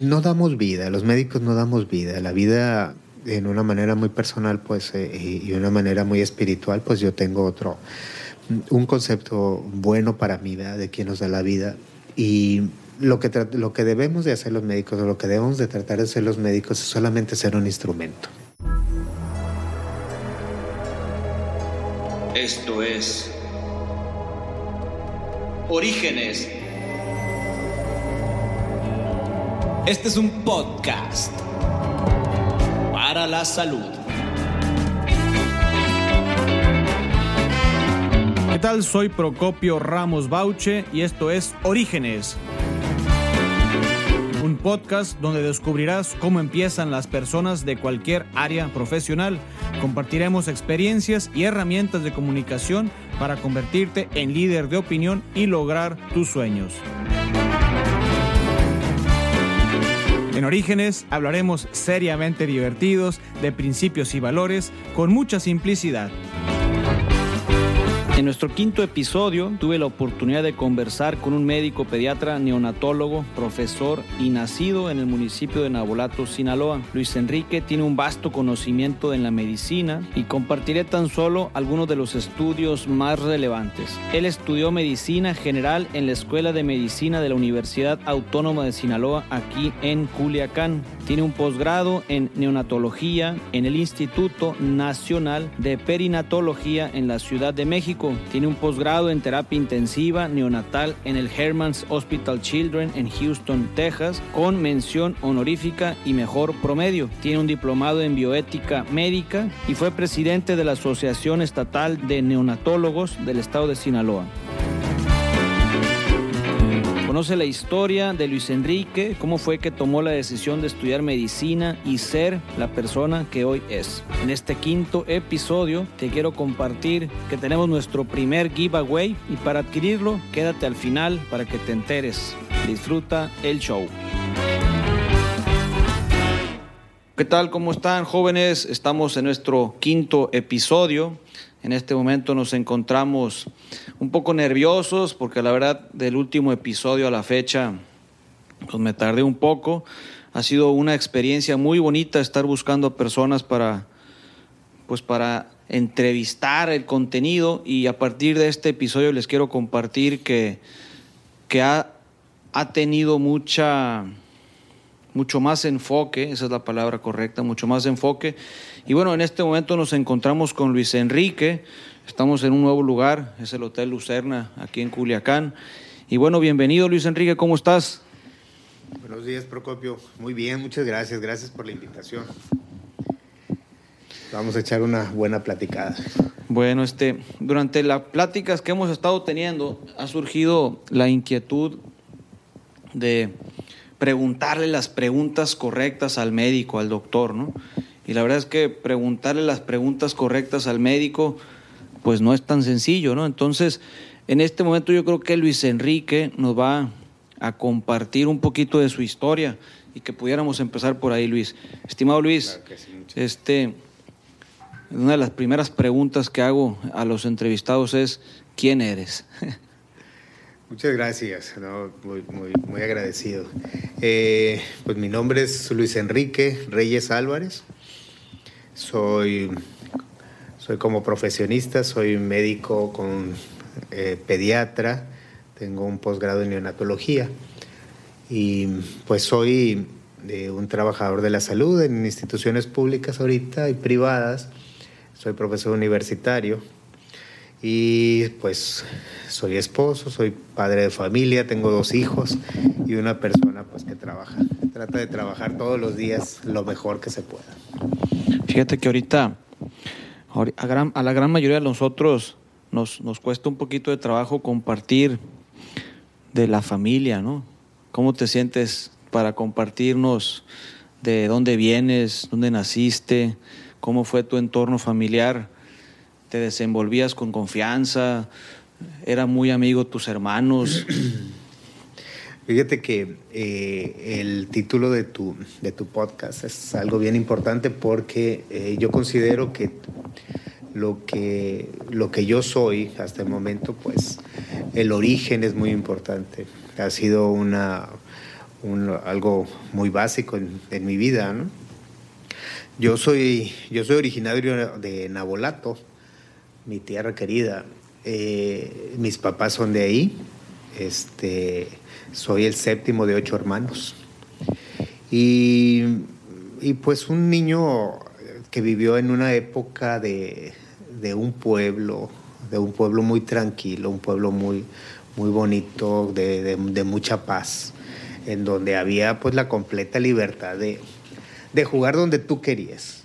No damos vida, los médicos no damos vida. La vida en una manera muy personal pues, eh, y una manera muy espiritual, pues yo tengo otro, un concepto bueno para mí de quién nos da la vida. Y lo que, lo que debemos de hacer los médicos, o lo que debemos de tratar de hacer los médicos es solamente ser un instrumento. Esto es Orígenes. Este es un podcast para la salud. ¿Qué tal? Soy Procopio Ramos Bauche y esto es Orígenes un podcast donde descubrirás cómo empiezan las personas de cualquier área profesional. Compartiremos experiencias y herramientas de comunicación para convertirte en líder de opinión y lograr tus sueños. En Orígenes hablaremos seriamente divertidos de principios y valores con mucha simplicidad. En nuestro quinto episodio tuve la oportunidad de conversar con un médico pediatra, neonatólogo, profesor y nacido en el municipio de Nabolato, Sinaloa. Luis Enrique tiene un vasto conocimiento en la medicina y compartiré tan solo algunos de los estudios más relevantes. Él estudió medicina general en la Escuela de Medicina de la Universidad Autónoma de Sinaloa aquí en Culiacán. Tiene un posgrado en neonatología en el Instituto Nacional de Perinatología en la Ciudad de México tiene un posgrado en terapia intensiva neonatal en el Herman's Hospital Children en Houston, Texas, con mención honorífica y mejor promedio. Tiene un diplomado en bioética médica y fue presidente de la Asociación Estatal de Neonatólogos del Estado de Sinaloa. Conoce la historia de Luis Enrique, cómo fue que tomó la decisión de estudiar medicina y ser la persona que hoy es. En este quinto episodio te quiero compartir que tenemos nuestro primer giveaway y para adquirirlo quédate al final para que te enteres. Disfruta el show. ¿Qué tal? ¿Cómo están jóvenes? Estamos en nuestro quinto episodio. En este momento nos encontramos un poco nerviosos porque la verdad del último episodio a la fecha pues me tardé un poco. Ha sido una experiencia muy bonita estar buscando personas para pues para entrevistar el contenido y a partir de este episodio les quiero compartir que, que ha, ha tenido mucha mucho más enfoque, esa es la palabra correcta, mucho más enfoque. Y bueno, en este momento nos encontramos con Luis Enrique, estamos en un nuevo lugar, es el Hotel Lucerna, aquí en Culiacán. Y bueno, bienvenido Luis Enrique, ¿cómo estás? Buenos días, Procopio. Muy bien, muchas gracias, gracias por la invitación. Vamos a echar una buena platicada. Bueno, este, durante las pláticas que hemos estado teniendo, ha surgido la inquietud de preguntarle las preguntas correctas al médico, al doctor, ¿no? Y la verdad es que preguntarle las preguntas correctas al médico, pues no es tan sencillo, ¿no? Entonces, en este momento yo creo que Luis Enrique nos va a compartir un poquito de su historia y que pudiéramos empezar por ahí, Luis. Estimado Luis, este, una de las primeras preguntas que hago a los entrevistados es, ¿quién eres? Muchas gracias, muy, muy, agradecido. Eh, pues mi nombre es Luis Enrique Reyes Álvarez. Soy, soy como profesionista, soy médico con eh, pediatra, tengo un posgrado en neonatología y pues soy un trabajador de la salud en instituciones públicas ahorita y privadas. Soy profesor universitario y pues soy esposo, soy padre de familia, tengo dos hijos y una persona pues que trabaja, trata de trabajar todos los días lo mejor que se pueda. Fíjate que ahorita a, la gran mayoría de nosotros nos, nos cuesta un poquito de trabajo compartir de la familia, ¿no? ¿Cómo te sientes para compartirnos de dónde vienes, dónde naciste, cómo fue tu entorno familiar? Te desenvolvías con confianza, era muy amigo tus hermanos. Fíjate que eh, el título de tu, de tu podcast es algo bien importante porque eh, yo considero que lo, que lo que yo soy hasta el momento, pues el origen es muy importante. Ha sido una, algo muy básico en, mi vida. Yo soy, yo soy originario de Nabolato, mi tierra querida. Eh, mis papás son de ahí. Este, soy el séptimo de ocho hermanos. Y, y pues un niño que vivió en una época de, de, un pueblo, de un pueblo muy tranquilo, un pueblo muy, muy bonito, de, de, de mucha paz, en donde había pues la completa libertad de, de jugar donde tú querías.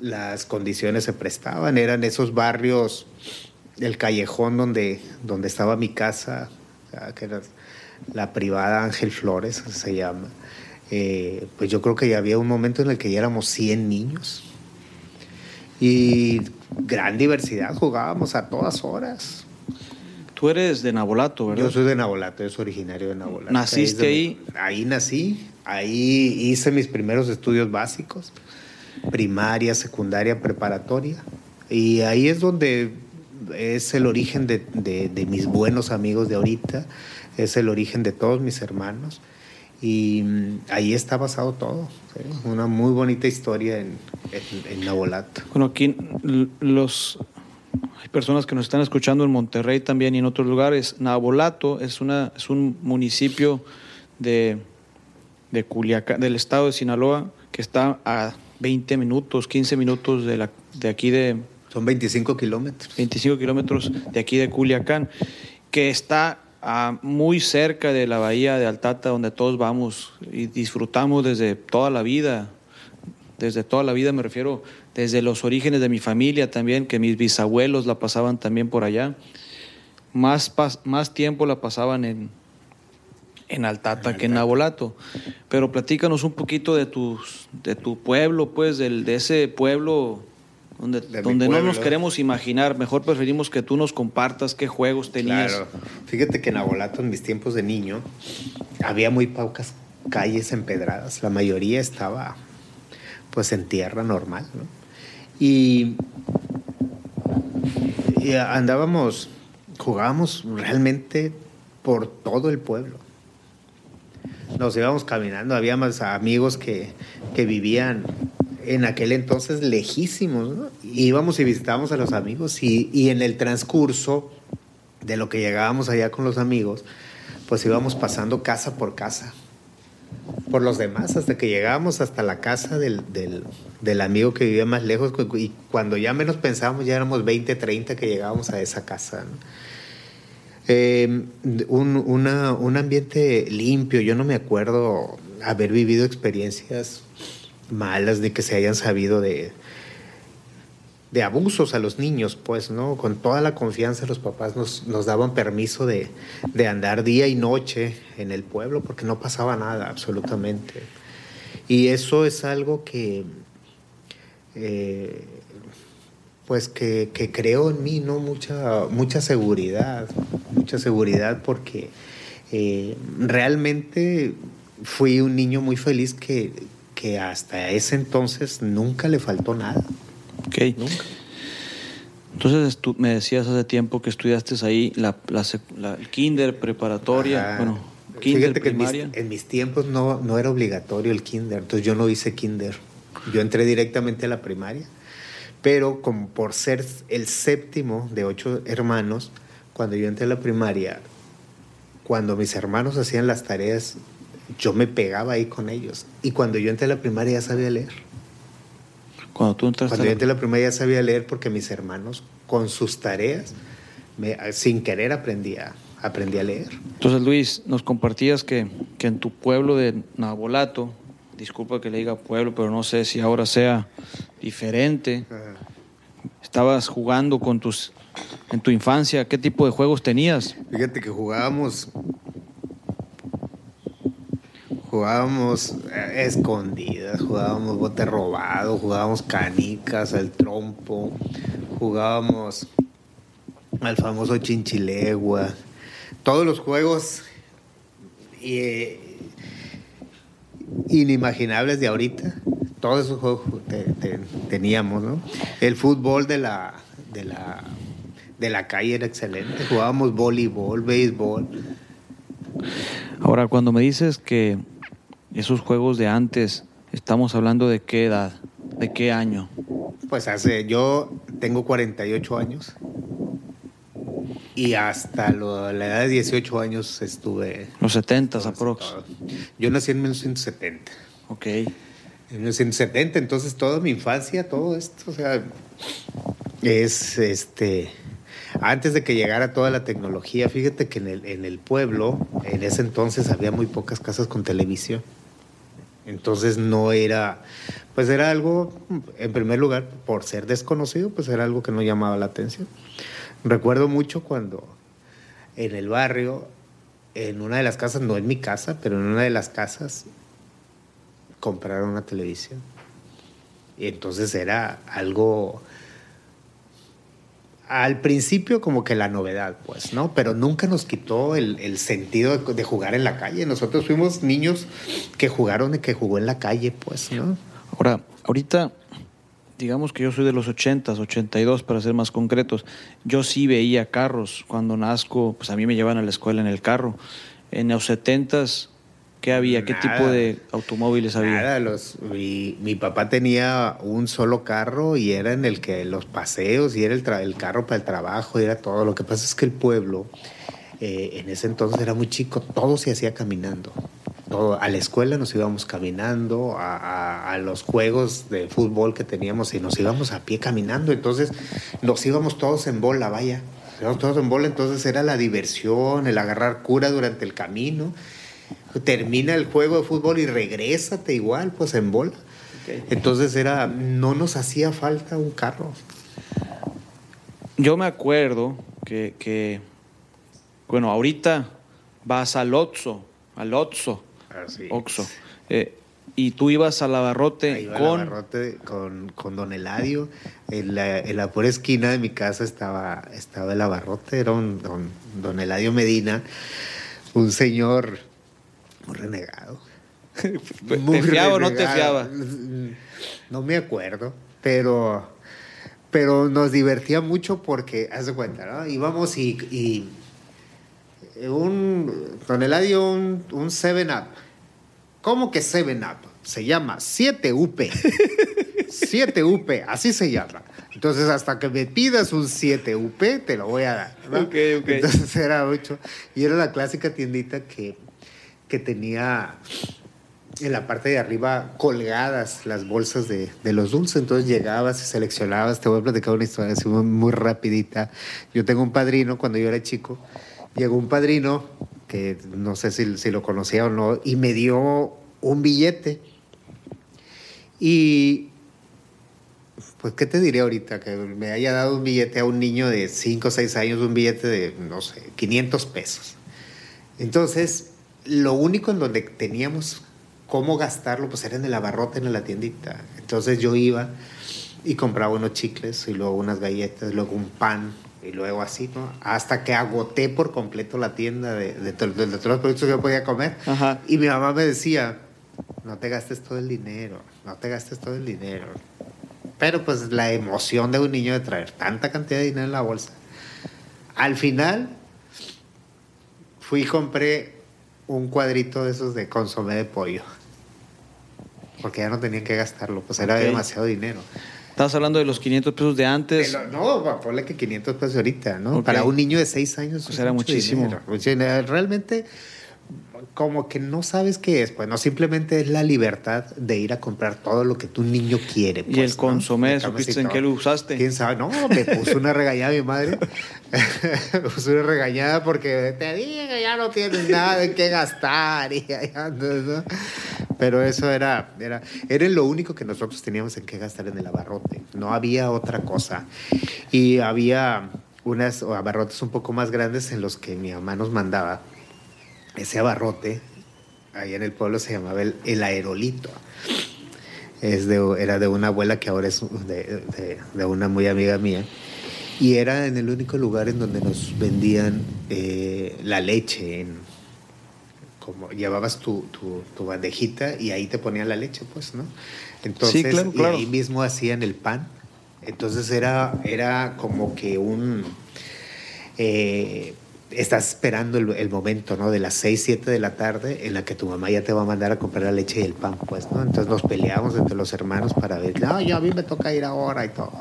Las condiciones se prestaban, eran esos barrios, el callejón donde, donde estaba mi casa, que era la privada Ángel Flores, se llama. Eh, pues yo creo que ya había un momento en el que ya éramos 100 niños. Y gran diversidad, jugábamos a todas horas. Tú eres de Nabolato, ¿verdad? Yo soy de Nabolato, yo soy originario de Nabolato. ¿Naciste ahí? Ahí nací, Ahí hice mis primeros estudios básicos, primaria, secundaria, preparatoria. Y ahí es donde es el origen de, mis buenos amigos de ahorita, es el origen de todos mis hermanos. Y ahí está basado todo. ¿sí? Una muy bonita historia en, en. Bueno, aquí los, hay personas que nos están escuchando en Monterrey también y en otros lugares. Nabolato es, una, es un municipio de de Culiacán, del estado de Sinaloa, que está a 20 minutos, 15 minutos de, la, de aquí de... Son 25 kilómetros. 25 kilómetros de aquí de Culiacán, que está a, muy cerca de la bahía de Altata, donde todos vamos y disfrutamos desde toda la vida. Desde toda la vida me refiero, desde los orígenes de mi familia también, que mis bisabuelos la pasaban también por allá. Más, más tiempo la pasaban en, en Altata que en Nabolato. Pero platícanos un poquito de, tus, de tu pueblo, pues, del, de ese pueblo donde, donde no nos queremos imaginar. Mejor preferimos que tú nos compartas qué juegos tenías. Claro. Fíjate que en Nabolato, en mis tiempos de niño, había muy pocas calles empedradas. La mayoría estaba, pues, en tierra normal, ¿no? Y, y andábamos, jugábamos realmente por todo el pueblo nos íbamos caminando, había más amigos que, que vivían en aquel entonces lejísimos, íbamos y visitábamos a los amigos y, y, en el transcurso de lo que llegábamos allá con los amigos, pues íbamos pasando casa por casa, por los demás, hasta que llegábamos hasta la casa del, del, del amigo que vivía más lejos y cuando ya menos pensábamos ya éramos 20, 30 que llegábamos a esa casa. ¿no? Eh, un, un ambiente limpio, yo no me acuerdo haber vivido experiencias malas de que se hayan sabido de, de abusos a los niños, pues, ¿no? Con toda la confianza los papás nos, nos daban permiso de, de, andar día y noche en el pueblo porque no pasaba nada, absolutamente. Y eso es algo que, eh, pues, que, que creo en mí, ¿no? Mucha, mucha seguridad, mucha seguridad porque eh, realmente fui un niño muy feliz que, que hasta ese entonces nunca le faltó nada. Ok. Nunca. Entonces tú me decías hace tiempo que estudiaste ahí la, la, la el kinder, preparatoria, Ajá. bueno, kinder, Fíjate primaria. Que en mis, en mis tiempos no, no era obligatorio el kinder, entonces yo no hice kinder. Yo entré directamente a la primaria, pero como por ser el séptimo de ocho hermanos, cuando yo entré a la primaria, cuando mis hermanos hacían las tareas, yo me pegaba ahí con ellos. Y cuando yo entré a la primaria ya sabía leer. Cuando tú entraste Cuando yo entré a la primaria ya sabía leer porque mis hermanos, con sus tareas, me, sin querer aprendía, aprendí a leer. Entonces, Luis, nos compartías que, que en tu pueblo de Nabolato, disculpa que le diga pueblo, pero no sé si ahora sea diferente, estabas jugando con tus en tu infancia, ¿qué tipo de juegos tenías? Fíjate que jugábamos jugábamos escondidas, jugábamos bote robado, jugábamos canicas, el trompo, jugábamos al famoso chinchilegua, todos los juegos eh, inimaginables de ahorita, todos esos juegos te, te, teníamos, ¿no? El fútbol de la, de la de la calle era excelente. Jugábamos voleibol, béisbol. Ahora, cuando me dices que esos juegos de antes, estamos hablando de qué edad, de qué año. Pues hace, yo tengo 48 años y hasta lo- la edad de 18 años estuve... Los 70 aprox. Yo nací en 1970. Ok. En 1970, entonces toda mi infancia, todo esto, o sea, es este. Antes de que llegara toda la tecnología, fíjate que en el, en el pueblo, en ese entonces había muy pocas casas con televisión. Entonces no era, pues era algo, en primer lugar, por ser desconocido, pues era algo que no llamaba la atención. Recuerdo mucho cuando en el barrio, en una de las casas, no en mi casa, pero en una de las casas, compraron una televisión. Y entonces era algo al principio como que la novedad, pues, ¿no? Pero nunca nos quitó el, sentido de, de jugar en la calle. Nosotros fuimos niños que jugaron y que jugó en la calle, pues, ¿no? Ahora, ahorita, digamos que yo soy de los 80s, 82 para ser más concretos. Yo sí veía carros. Cuando nazco, pues a mí me llevan a la escuela en el carro. En los 70s, ¿qué había? ¿Qué Nada. tipo de automóviles había? Nada, los, mi, mi papá tenía un solo carro y era en el que los paseos y era el, tra- el carro para el trabajo y era todo. Lo que pasa es que el pueblo eh, en ese entonces era muy chico, todo se hacía caminando. Todo, a la escuela nos íbamos caminando, a, a- a los juegos de fútbol que teníamos y nos íbamos a pie caminando. Entonces nos íbamos todos en bola, vaya. Nos íbamos todos en bola, entonces era la diversión, el agarrar cura durante el camino termina el juego de fútbol y regrésate igual, pues en bola. Entonces era, no nos hacía falta un carro. Yo me acuerdo que, que, bueno, ahorita vas al Otso, al Otso, Así. Oxo, eh, y tú ibas al abarrote con... abarrote con, con Don Eladio. En la, en la pura esquina de mi casa estaba, estaba el abarrote, era un don, don Eladio Medina, un señor muy renegado. ¿Te fiaba o no te fiaba? No me acuerdo, pero, pero nos divertía mucho porque, haz de cuenta, ¿no? Íbamos y, y un, Don Eladio, un, un 7-Up. ¿Cómo que 7-Up? Se llama 7UP. 7UP, así se llama. Entonces, hasta que me pidas un 7UP, te lo voy a dar. ¿no? Ok, ok. Entonces era mucho. Y era la clásica tiendita que, que tenía en la parte de arriba colgadas las bolsas de, de los dulces. Entonces llegabas y seleccionabas. Te voy a platicar una historia así muy, muy rapidita. Yo tengo un padrino cuando yo era chico. Llegó un padrino que no sé si, lo conocía o no y me dio un billete. Y pues, ¿qué te diré ahorita? Que me haya dado un billete a un niño de 5 o 6 años, un billete de, no sé, 500 pesos. Entonces, lo único en donde teníamos cómo gastarlo, pues era en el abarrote, en la tiendita. Entonces yo iba y compraba unos chicles y luego unas galletas, luego un pan y luego así, ¿no? Hasta que agoté por completo la tienda de, de, to- de- de todos los productos que yo podía comer. Ajá. Y mi mamá me decía, no te gastes todo el dinero, no te gastes todo el dinero. Pero pues la emoción de un niño de traer tanta cantidad de dinero en la bolsa. Al final fui y compré un cuadrito de esos de consomé de pollo. Porque ya no tenían que gastarlo, pues era demasiado dinero. Estás hablando de los 500 pesos de antes. Pero no, ponle que 500 pesos ahorita, ¿no? Ok. Para un niño de 6 años. Pues es era muchísimo. dinero. Realmente, como que no sabes qué es, pues no, simplemente es la libertad de ir a comprar todo lo que tu niño quiere. ¿Y pues, el ¿no? consomé, De supiste en qué lo usaste? ¿Quién sabe? No, me puso una regañada mi madre. me puso una regañada porque te dije ya no tienes nada en qué gastar. Y andas, ¿no? Pero eso era, era, era lo único que nosotros teníamos en qué gastar en el abarrote. No había otra cosa. Y había unas abarrotes un poco más grandes en los que mi mamá nos mandaba. Ese abarrote, ahí en el pueblo se llamaba el, el aerolito. Es de, era de una abuela que ahora es de, de- de una muy amiga mía. Y era en el único lugar en donde nos vendían eh, la leche. En, como llevabas tu, tu, tu bandejita y ahí te ponían la leche, pues, ¿no? Entonces, Sí, claro, y ahí mismo hacían el pan. Entonces era, era como que un... eh, estás esperando el, el, momento, ¿no? De las 6, 7 de la tarde en la que tu mamá ya te va a mandar a comprar la leche y el pan, pues, ¿no? Entonces nos peleamos entre los hermanos para ver, no, yo a mí me toca ir ahora y todo.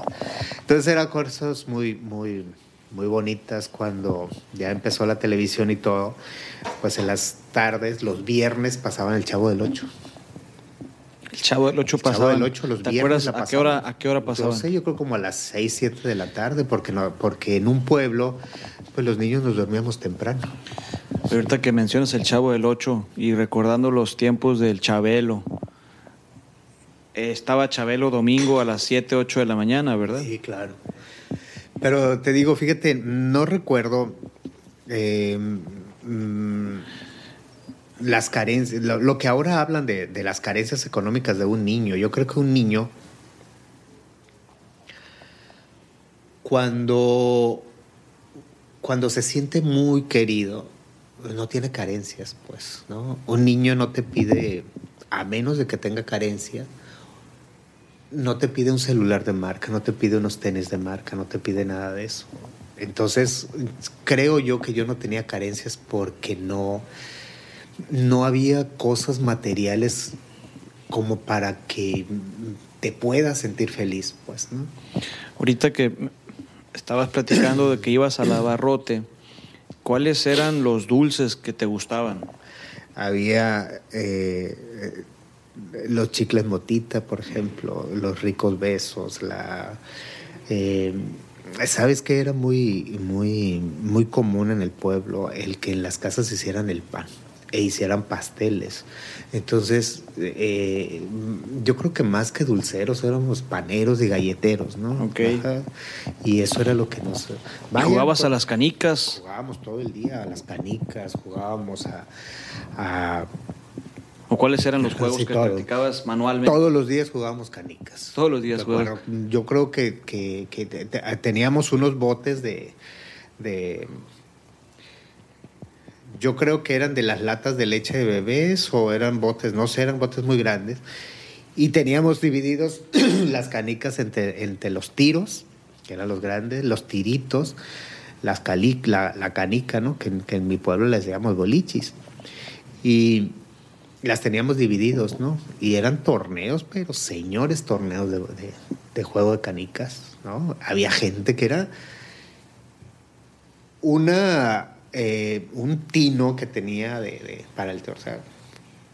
Entonces eran cosas muy, muy, muy bonitas cuando ya empezó la televisión y todo, pues en las tardes, los viernes pasaban el Chavo del Ocho. El Chavo del Ocho pasaba. El Chavo del Ocho los ¿Te viernes acuerdas a qué hora a qué hora pasaba? No sé, yo creo como a las 6, 7 de la tarde, porque no, porque en un pueblo, pues los niños nos dormíamos temprano. Pero ahorita que mencionas el Chavo del Ocho y recordando los tiempos del Chabelo, eh, estaba Chabelo domingo a las 7, 8 de la mañana, ¿verdad? Sí, claro. Pero te digo, fíjate, no recuerdo eh, mm, las carencias, lo, que ahora hablan de, de, las carencias económicas de un niño. Yo creo que un niño, cuando, cuando se siente muy querido, no tiene carencias, pues, ¿no? Un niño no te pide, a menos de que tenga carencia, no te pide un celular de marca, no te pide unos tenis de marca, no te pide nada de eso. Entonces, creo yo que yo no tenía carencias porque no, no había cosas materiales como para que te puedas sentir feliz, pues, ¿no? Ahorita que estabas platicando de que ibas a la barrote, ¿cuáles eran los dulces que te gustaban? Había eh, los chicles motita, por ejemplo, los ricos besos, la... Eh, ¿Sabes qué era muy, muy, muy común en el pueblo? El que en las casas hicieran el pan e hicieran pasteles. Entonces, eh, yo creo que más que dulceros éramos paneros y galleteros, ¿no? Ok. Ajá. Y eso era lo que nos... Vaya, ¿Jugabas pues, a las canicas? Jugábamos todo el día a las canicas, jugábamos a... a ¿O cuáles eran los juegos sí, que todo. practicabas manualmente? Todos los días jugábamos canicas. Todos los días jugábamos. Bueno, yo creo que, que, que teníamos unos botes de, de yo creo que eran de las latas de leche de bebés o eran botes, no sé, eran botes muy grandes. Y teníamos divididos las canicas entre, entre, los tiros, que eran los grandes, los tiritos, las cali, la, la, canica, ¿no? Que, en mi pueblo les llamamos bolichis. Y las teníamos divididos, ¿no? Y eran torneos, pero señores torneos de, de, de juego de canicas, ¿no? Había gente que era una eh, un tino que tenía de, de, para el o sea,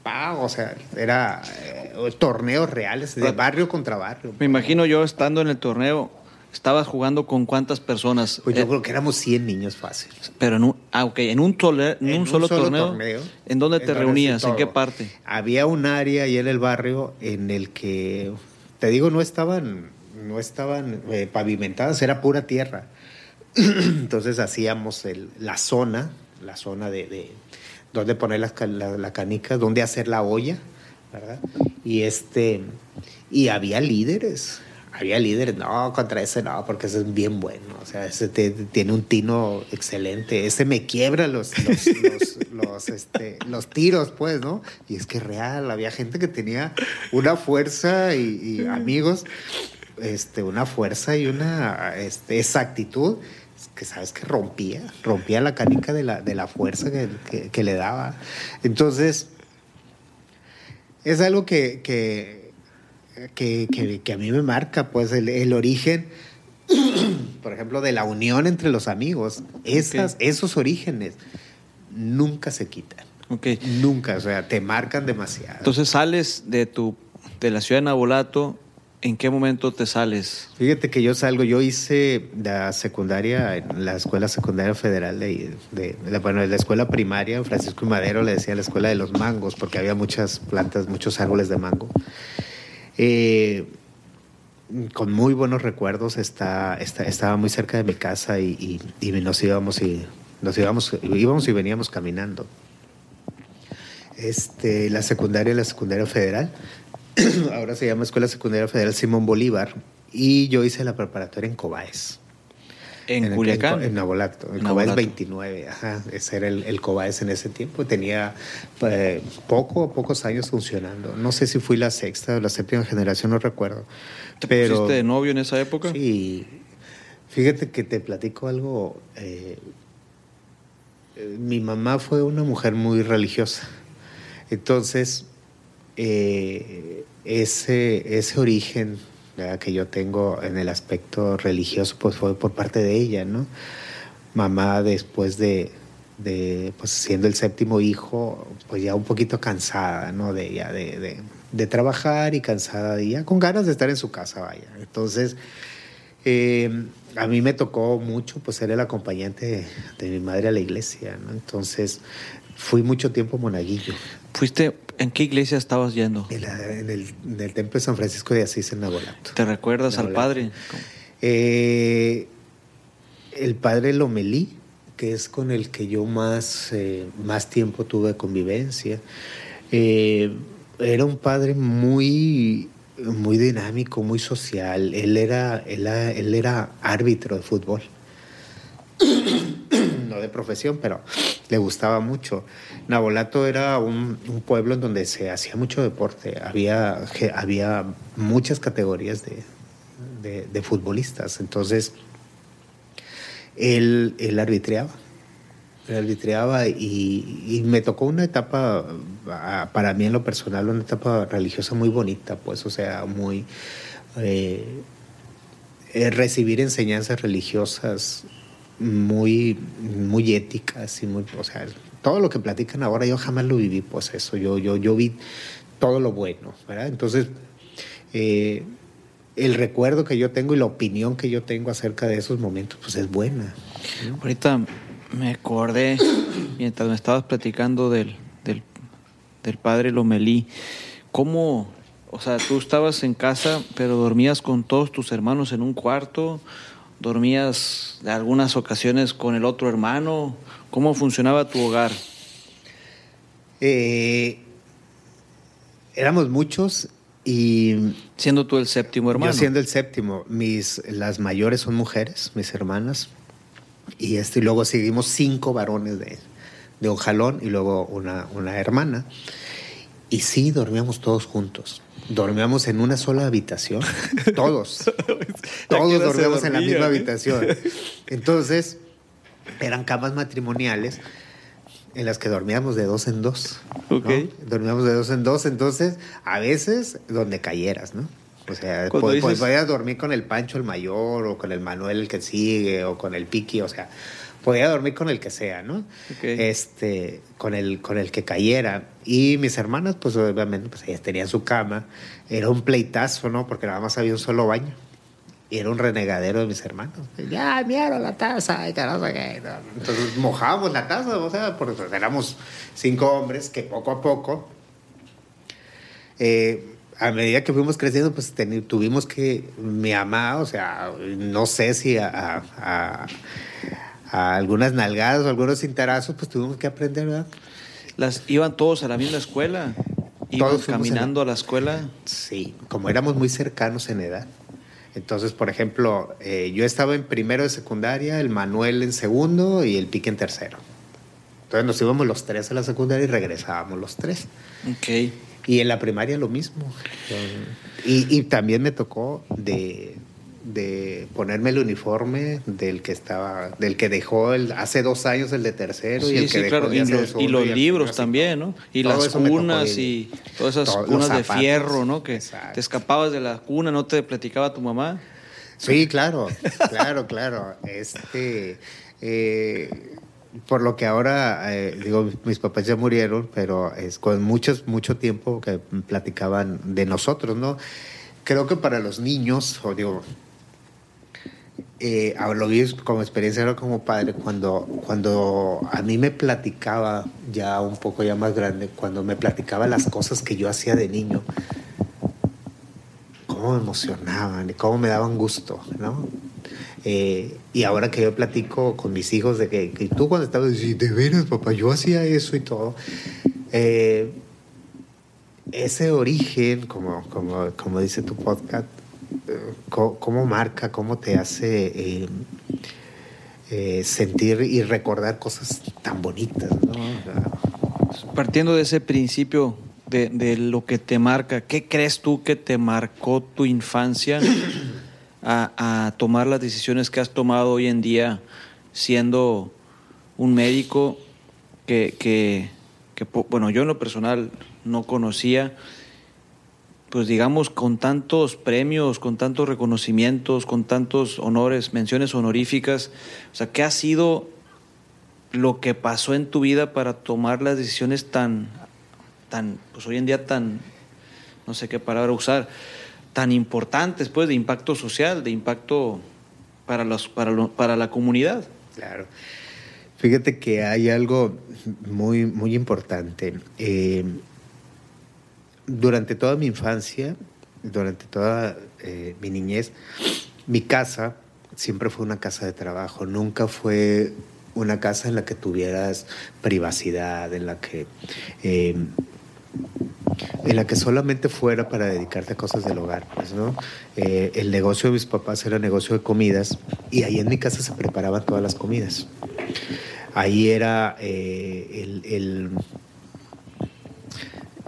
pa, o sea, era eh, torneos reales de barrio contra barrio. Me imagino yo estando en el torneo, ¿estabas jugando con cuántas personas? Pues yo eh, creo que éramos 100 niños fáciles. Pero en un, ah, okay, en un, tole, en, en un, solo, solo torneo, torneo, ¿en dónde te reunías? ¿En qué parte? Había un área ahí en el barrio en el que, te digo, no estaban, no estaban eh, pavimentadas, era pura tierra. Entonces hacíamos la zona, la zona de, de dónde poner la, la canicas, dónde hacer la olla, ¿verdad? Y este, y había líderes, había líderes, no, contra ese no, porque ese es bien bueno, o sea, ese te, tiene un tino excelente, ese me quiebra los, los, este, los tiros, pues, ¿no? Y es que real, había gente que tenía una fuerza y, y amigos, este, una fuerza y una este, exactitud que sabes que rompía, rompía la canica de la, de la fuerza que, que, que le daba. Entonces, es algo que, que, que, que a mí me marca, pues, el, el, origen, por ejemplo, de la unión entre los amigos. Esas, okay. Esos orígenes nunca se quitan. Okay. Nunca, o sea, te marcan demasiado. Entonces sales de, tu, de la ciudad de Nabolato ¿En qué momento te sales? Fíjate que yo salgo, yo hice la secundaria en la Escuela Secundaria Federal de, de, de, bueno, la escuela primaria, Francisco y Madero le decía la escuela de los mangos, porque había muchas plantas, muchos árboles de mango. Eh, con muy buenos recuerdos, está, está, estaba muy cerca de mi casa y, y, y nos íbamos y nos íbamos, íbamos y veníamos caminando. Este, la secundaria, la secundaria federal, ahora se llama Escuela Secundaria Federal Simón Bolívar, y yo hice la preparatoria en Cobaes. ¿En, en Culiacán? En, en Nabolato. En Cobaes 29, ajá. Ese era el, el Cobaes en ese tiempo. Tenía eh, poco, pocos años funcionando. No sé si fui la sexta o la séptima generación, no recuerdo. ¿Te pero, pusiste de novio en esa época? Sí. Fíjate que te platico algo. Eh, mi mamá fue una mujer muy religiosa. Entonces, eh, ese, ese origen que yo tengo en el aspecto religioso, pues fue por parte de ella, ¿no? Mamá después de, de pues siendo el séptimo hijo, pues ya un poquito cansada, ¿no? De ella, de, de, trabajar y cansada de ella, con ganas de estar en su casa, vaya. Entonces, eh, a mí me tocó mucho, pues ser el acompañante de, mi madre a la iglesia, ¿no? Entonces, fui mucho tiempo monaguillo. ¿Fuiste, en qué iglesia estabas yendo? En, el, templo de San Francisco de Asís en Nabolato. ¿Te recuerdas al padre? Eh, el padre Lomelí, que es con el que yo más, eh, más tiempo tuve convivencia. Eh, era un padre muy, muy dinámico, muy social. Él era, él, él era árbitro de fútbol. No de profesión, pero le gustaba mucho. Nabolato era un, pueblo en donde se hacía mucho deporte. Había, había muchas categorías de, de futbolistas. Entonces, él, él arbitreaba. Arbitreaba y, me tocó una etapa, para mí en lo personal, una etapa religiosa muy bonita, pues, o sea, muy... Eh, eh, recibir enseñanzas religiosas muy, muy éticas y muy, o sea, todo lo que platican ahora yo jamás lo viví, pues eso, yo, yo, yo vi todo lo bueno, ¿verdad? Entonces, eh, el recuerdo que yo tengo y la opinión que yo tengo acerca de esos momentos, pues es buena. Ahorita me acordé, mientras me estabas platicando del, del, del padre Lomelí, cómo, o sea, tú estabas en casa, pero dormías con todos tus hermanos en un cuarto, dormías de algunas ocasiones con el otro hermano, ¿cómo funcionaba tu hogar? Eh, éramos muchos y siendo tú el séptimo hermano. Yo siendo el séptimo, mis las mayores son mujeres, mis hermanas. Y este y luego seguimos cinco varones de, de un jalón y luego una, una hermana. Y sí, dormíamos todos juntos. Dormíamos en una sola habitación. Todos. todos dormíamos en la misma habitación. Entonces, eran camas matrimoniales en las que dormíamos de dos en dos. Dormíamos de dos en dos, entonces a veces donde cayeras, ¿no? O sea, podías dormir con el Pancho el mayor o con el Manuel el que sigue o con el Piqui, o sea, podía dormir con el que sea, ¿no? Este, con el, con el que cayera. Y mis hermanas, pues obviamente, pues ellas tenían su cama. Era un pleitazo, ¿no? Porque nada más había un solo baño y era un renegadero de mis hermanos. Ya, mierda la taza, Entonces mojábamos la taza, o sea, porque éramos cinco hombres que poco a poco, eh, a medida que fuimos creciendo, pues tuvimos que, mi mamá, o sea, no sé si a, a, algunas nalgadas o algunos cintarazos, pues tuvimos que aprender, ¿verdad? Las, ¿Iban todos a la misma escuela? ¿Iban todos caminando a la escuela? Sí, como éramos muy cercanos en edad. Entonces, por ejemplo, eh, yo estaba en primero de secundaria, el Manuel en segundo y el Pique en tercero. Entonces nos íbamos los tres a la secundaria y regresábamos los tres. Ok. Y en la primaria lo mismo. Y, y también me tocó de, de ponerme el uniforme del que estaba, del que dejó el, hace dos años el de tercero y el que dejó y, los, y los libros también, ¿no? Y las cunas y todas esas cunas de fierro, ¿no? Que te escapabas de la cuna, no te platicaba tu mamá. Sí, claro, claro, claro. Este, eh, por lo que ahora, eh, digo, mis papás ya murieron, pero es con muchos, mucho tiempo que platicaban de nosotros, ¿no? Creo que para los niños, o digo, eh, lo vi como experiencia como padre cuando, cuando a mí me platicaba ya un poco ya más grande, cuando me platicaba las cosas que yo hacía de niño, cómo me emocionaban y cómo me daban gusto, ¿no? Eh, y ahora que yo platico con mis hijos de que, tú cuando estabas diciendo, de veras, papá, yo hacía eso y todo, eh, ese origen, como, como, como dice tu podcast, cómo, marca, cómo te hace eh, eh, sentir y recordar cosas tan bonitas. Partiendo de ese principio de, lo que te marca, ¿qué crees tú que te marcó tu infancia a, tomar las decisiones que has tomado hoy en día siendo un médico que, que, que, bueno, yo en lo personal no conocía, pues digamos, con tantos premios, con tantos reconocimientos, con tantos honores, menciones honoríficas, o sea, ¿qué ha sido lo que pasó en tu vida para tomar las decisiones tan, tan, pues hoy en día tan, no sé qué palabra usar, tan importantes, pues, de impacto social, de impacto para, los, para, lo, para la comunidad? Claro. Fíjate que hay algo muy, muy importante. Eh, durante toda mi infancia, durante toda eh, mi niñez, mi casa siempre fue una casa de trabajo, nunca fue una casa en la que tuvieras privacidad, en la que, eh, en la que solamente fuera para dedicarte a cosas del hogar. Pues, ¿no? Eh, el negocio de mis papás era negocio de comidas y ahí en mi casa se preparaban todas las comidas. Ahí era el, el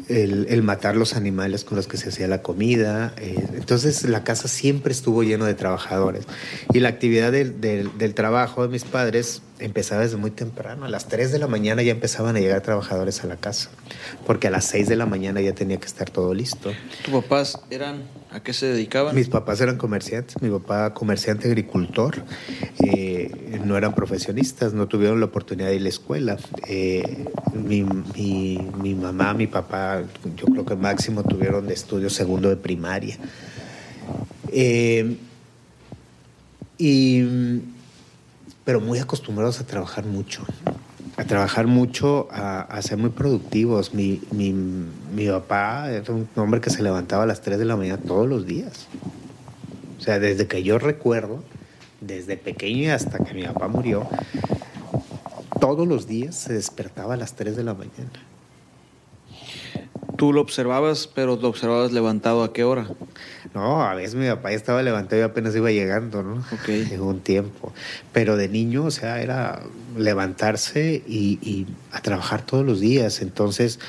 el, matar los animales con los que se hacía la comida. Eh, entonces la casa siempre estuvo lleno de trabajadores. Y la actividad del, del, trabajo de mis padres empezaba desde muy temprano. A las 3 de la mañana ya empezaban a llegar trabajadores a la casa, porque a las 6 de la mañana ya tenía que estar todo listo. ¿Tus papás eran, a qué se dedicaban? Mis papás eran comerciantes, mi papá comerciante agricultor, eh, no eran profesionistas, no tuvieron la oportunidad de ir a la escuela. Eh, mi, mi, mamá, mi papá, yo creo que máximo tuvieron de estudio segundo de primaria. Eh, y pero muy acostumbrados a trabajar mucho, a trabajar mucho, a, ser muy productivos. Mi, mi, mi, papá era un hombre que se levantaba a las 3 de la mañana todos los días. O sea, desde que yo recuerdo, desde pequeño hasta que mi papá murió, todos los días se despertaba a las 3 de la mañana. Tú lo observabas, pero lo observabas levantado a qué hora? No, a veces mi papá ya estaba levantado y apenas iba llegando, ¿no? Ok. En un tiempo. Pero de niño, o sea, era levantarse y, a trabajar todos los días. Entonces,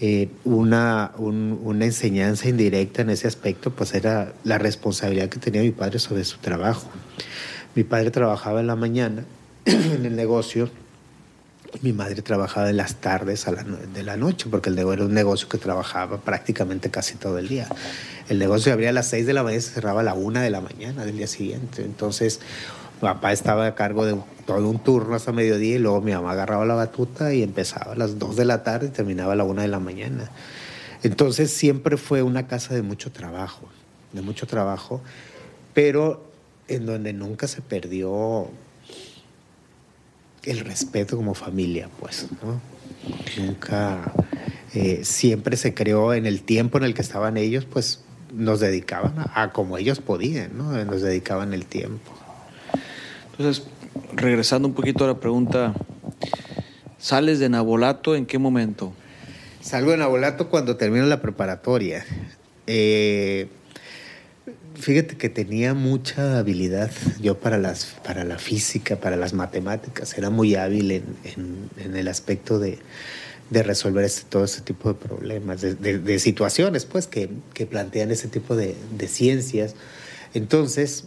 eh, una, una enseñanza indirecta en ese aspecto, pues era la responsabilidad que tenía mi padre sobre su trabajo. Mi padre trabajaba en la mañana en el negocio mi madre trabajaba en las tardes a la de la noche, porque el era un negocio que trabajaba prácticamente casi todo el día. El negocio abría a las 6 de la mañana y se cerraba a la 1 de la mañana del día siguiente. Entonces, mi papá estaba a cargo de todo un turno hasta mediodía y luego mi mamá agarraba la batuta y empezaba a las 2 de la tarde y terminaba a la 1 de la mañana. Entonces, siempre fue una casa de mucho trabajo, de mucho trabajo, pero en donde nunca se perdió el respeto como familia, pues, ¿no? Nunca, eh, siempre se creó en el tiempo en el que estaban ellos, pues nos dedicaban a, como ellos podían, ¿no? Nos dedicaban el tiempo. Entonces, regresando un poquito a la pregunta, ¿sales de Nabolato en qué momento? Salgo de Nabolato cuando termino la preparatoria. Eh, Fíjate que tenía mucha habilidad yo para, las, para la física, para las matemáticas. Era muy hábil en, en, el aspecto de, de resolver este, todo ese tipo de problemas, de, de, situaciones pues, que, que, plantean ese tipo de, ciencias. Entonces,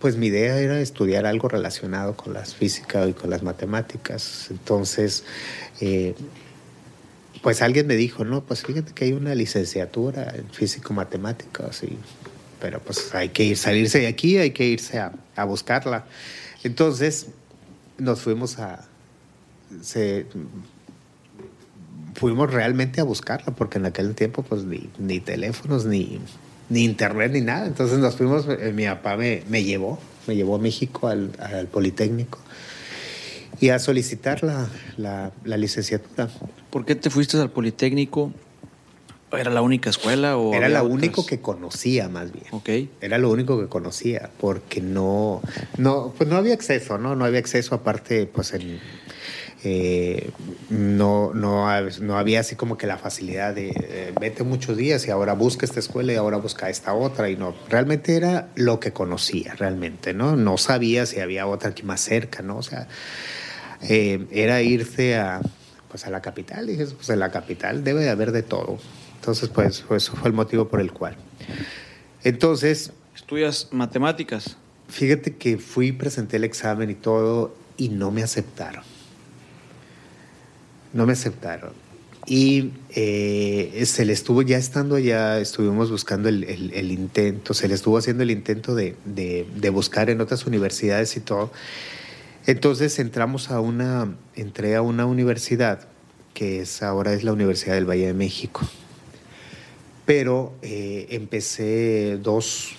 pues mi idea era estudiar algo relacionado con las físicas y con las matemáticas. Entonces, eh, pues alguien me dijo, no, pues fíjate que hay una licenciatura en físico-matemáticas, pero pues hay que ir, salirse de aquí, hay que irse a, buscarla. Entonces nos fuimos a, se, fuimos realmente a buscarla, porque en aquel tiempo pues ni, ni teléfonos, ni, ni, internet, ni nada. Entonces nos fuimos, eh, mi papá me, me, llevó, me llevó a México al, al Politécnico y a solicitar la, la, la, licenciatura. ¿Por qué te fuiste al Politécnico? ¿Era la única escuela o Era lo único que conocía más bien. Ok. Era lo único que conocía porque no, no, pues no había acceso, ¿no? No había acceso aparte, pues en, eh, no, no, no, había así como que la facilidad de eh, vete muchos días y ahora busca esta escuela y ahora busca esta otra y no, realmente era lo que conocía realmente, ¿no? No sabía si había otra aquí más cerca, ¿no? O sea, eh, era irse a, pues a la capital. Y dije, pues en la capital debe de haber de todo. Entonces, pues, pues, eso fue el motivo por el cual. Entonces... ¿Estudias matemáticas? Fíjate que fui, presenté el examen y todo y no me aceptaron. no me aceptaron. Y eh, se le estuvo, ya estando allá, estuvimos buscando el, el, intento, se le estuvo haciendo el intento de, de, de, buscar en otras universidades y todo. Entonces entramos a una, entré a una universidad que es, ahora es la Universidad del Valle de México. Pero eh, empecé dos,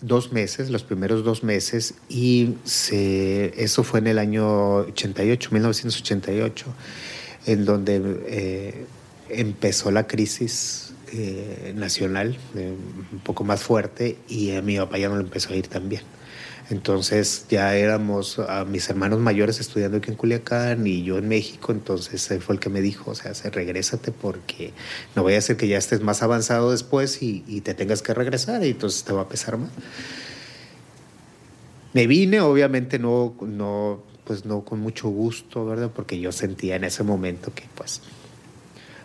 dos meses, los primeros dos meses, y eso fue en el año 88, 1988, en donde eh, empezó la crisis eh, nacional, un poco más fuerte, y a mi papá ya no lo empezó a ir también. Entonces ya éramos a mis hermanos mayores estudiando aquí en Culiacán y yo en México, entonces él fue el que me dijo, o sea, regrésate porque no voy a hacer que ya estés más avanzado después y, y te tengas que regresar y entonces te va a pesar más. Me vine, obviamente no, no, pues no con mucho gusto, ¿verdad? Porque yo sentía en ese momento que pues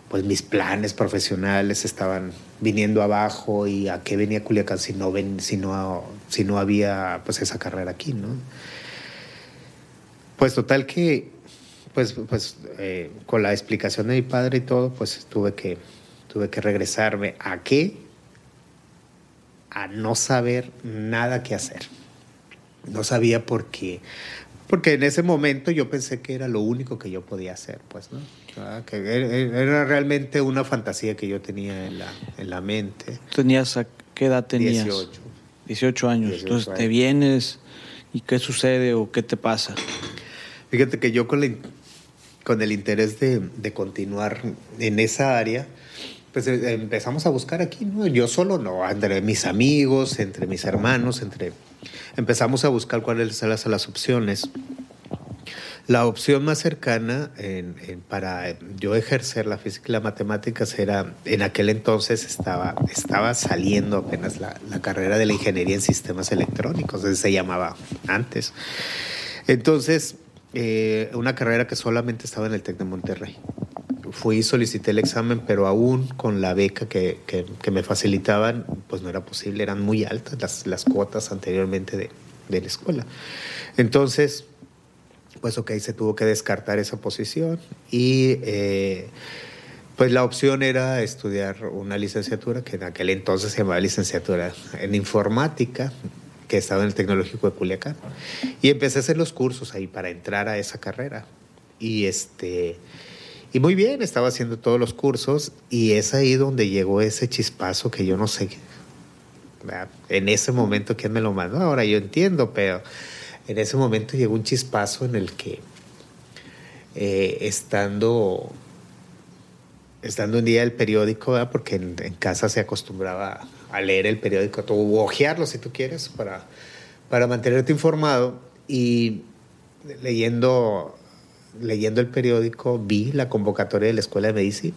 pues mis planes profesionales estaban viniendo abajo y a qué venía Culiacán si no, si no, si no había pues esa carrera aquí, ¿no? Pues total que, pues, pues eh, con la explicación de mi padre y todo, pues tuve que, tuve que regresarme. ¿A qué? A no saber nada que hacer. No sabía por qué. Porque en ese momento yo pensé que era lo único que yo podía hacer, pues, ¿no? Ah, que era realmente una fantasía que yo tenía en la, en la mente. ¿Tenías, qué edad tenías? 18. 18 años. 18 Entonces te vienes y qué sucede o qué te pasa. Fíjate que yo con, la, con el interés de, de, continuar en esa área, pues eh, empezamos a buscar aquí, ¿no? Yo solo no, entre mis amigos, entre mis hermanos, entre... Empezamos a buscar cuáles eran las, las opciones. La opción más cercana para yo ejercer la física y la matemáticas era, en aquel entonces estaba, estaba saliendo apenas la, la carrera de la ingeniería en sistemas electrónicos, se llamaba antes. Entonces, eh, una carrera que solamente estaba en el TEC de Monterrey. Fui y solicité el examen, pero aún con la beca que, que, que me facilitaban, pues no era posible, eran muy altas las, las cuotas anteriormente de, de la escuela. Entonces, pues ok, se tuvo que descartar esa posición y eh, pues la opción era estudiar una licenciatura que en aquel entonces se llamaba licenciatura en informática que estaba en el Tecnológico de Culiacán y empecé a hacer los cursos ahí para entrar a esa carrera y este y muy bien estaba haciendo todos los cursos y es ahí donde llegó ese chispazo que yo no sé en ese momento quién me lo mandó ahora yo entiendo pero en ese momento llegó un chispazo en el que eh, estando, estando un día el periódico, porque en, en, casa se acostumbraba a leer el periódico, o ojearlo si tú quieres, para, para mantenerte informado, y leyendo, leyendo el periódico vi la convocatoria de la Escuela de Medicina.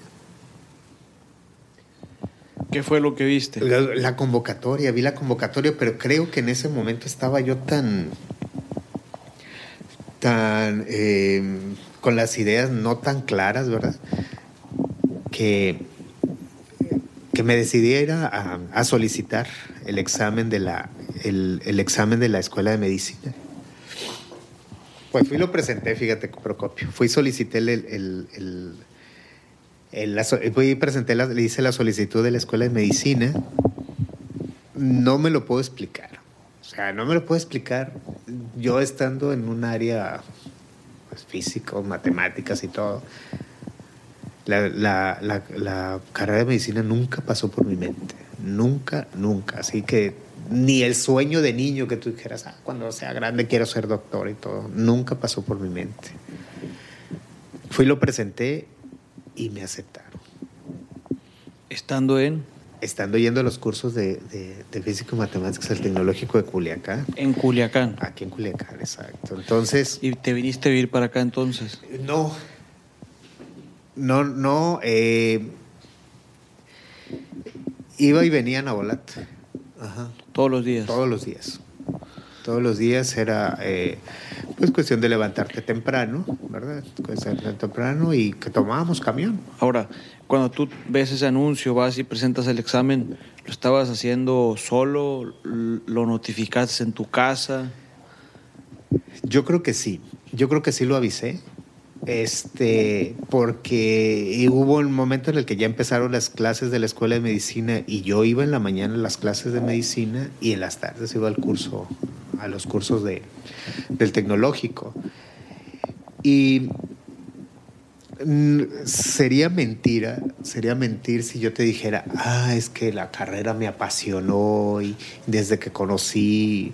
¿Qué fue lo que viste? La, la, convocatoria, vi la convocatoria, pero creo que en ese momento estaba yo tan, tan eh, con las ideas no tan claras, ¿verdad? Que, que me decidiera a, a, solicitar el examen de la el, el, examen de la escuela de medicina. Pues fui y lo presenté, fíjate, Procopio. Fui y solicité el, el, el fui presenté la, le hice la solicitud de la escuela de medicina. No me lo puedo explicar. O sea, no me lo puedo explicar yo estando en un área pues, físico, matemáticas y todo. La, la, la, carrera de medicina nunca pasó por mi mente. Nunca, nunca. Así que ni el sueño de niño que tú dijeras, ah, cuando sea grande quiero ser doctor y todo, nunca pasó por mi mente. Fui, lo presenté y me aceptaron. Estando en estando yendo a los cursos de, de, de físico y matemáticas al Tecnológico de Culiacán. En Culiacán. Aquí en Culiacán, exacto. Entonces. ¿Y te viniste a vivir para acá entonces? No. No, no. Eh, iba y venía a Nabolat. Ajá. Todos los días. Todos los días. Todos los días era eh, pues cuestión de levantarte temprano, ¿verdad? Cuestión temprano y que tomábamos camión. Ahora, cuando tú ves ese anuncio, vas y presentas el examen, ¿lo estabas haciendo solo? ¿Lo notificaste en tu casa? Yo creo que sí. Yo creo que sí lo avisé. Este, porque hubo un momento en el que ya empezaron las clases de la escuela de medicina y yo iba en la mañana a las clases de medicina y en las tardes iba al curso, a los cursos de, del tecnológico. Y sería mentira, sería mentir si yo te dijera, ah, es que la carrera me apasionó y desde que conocí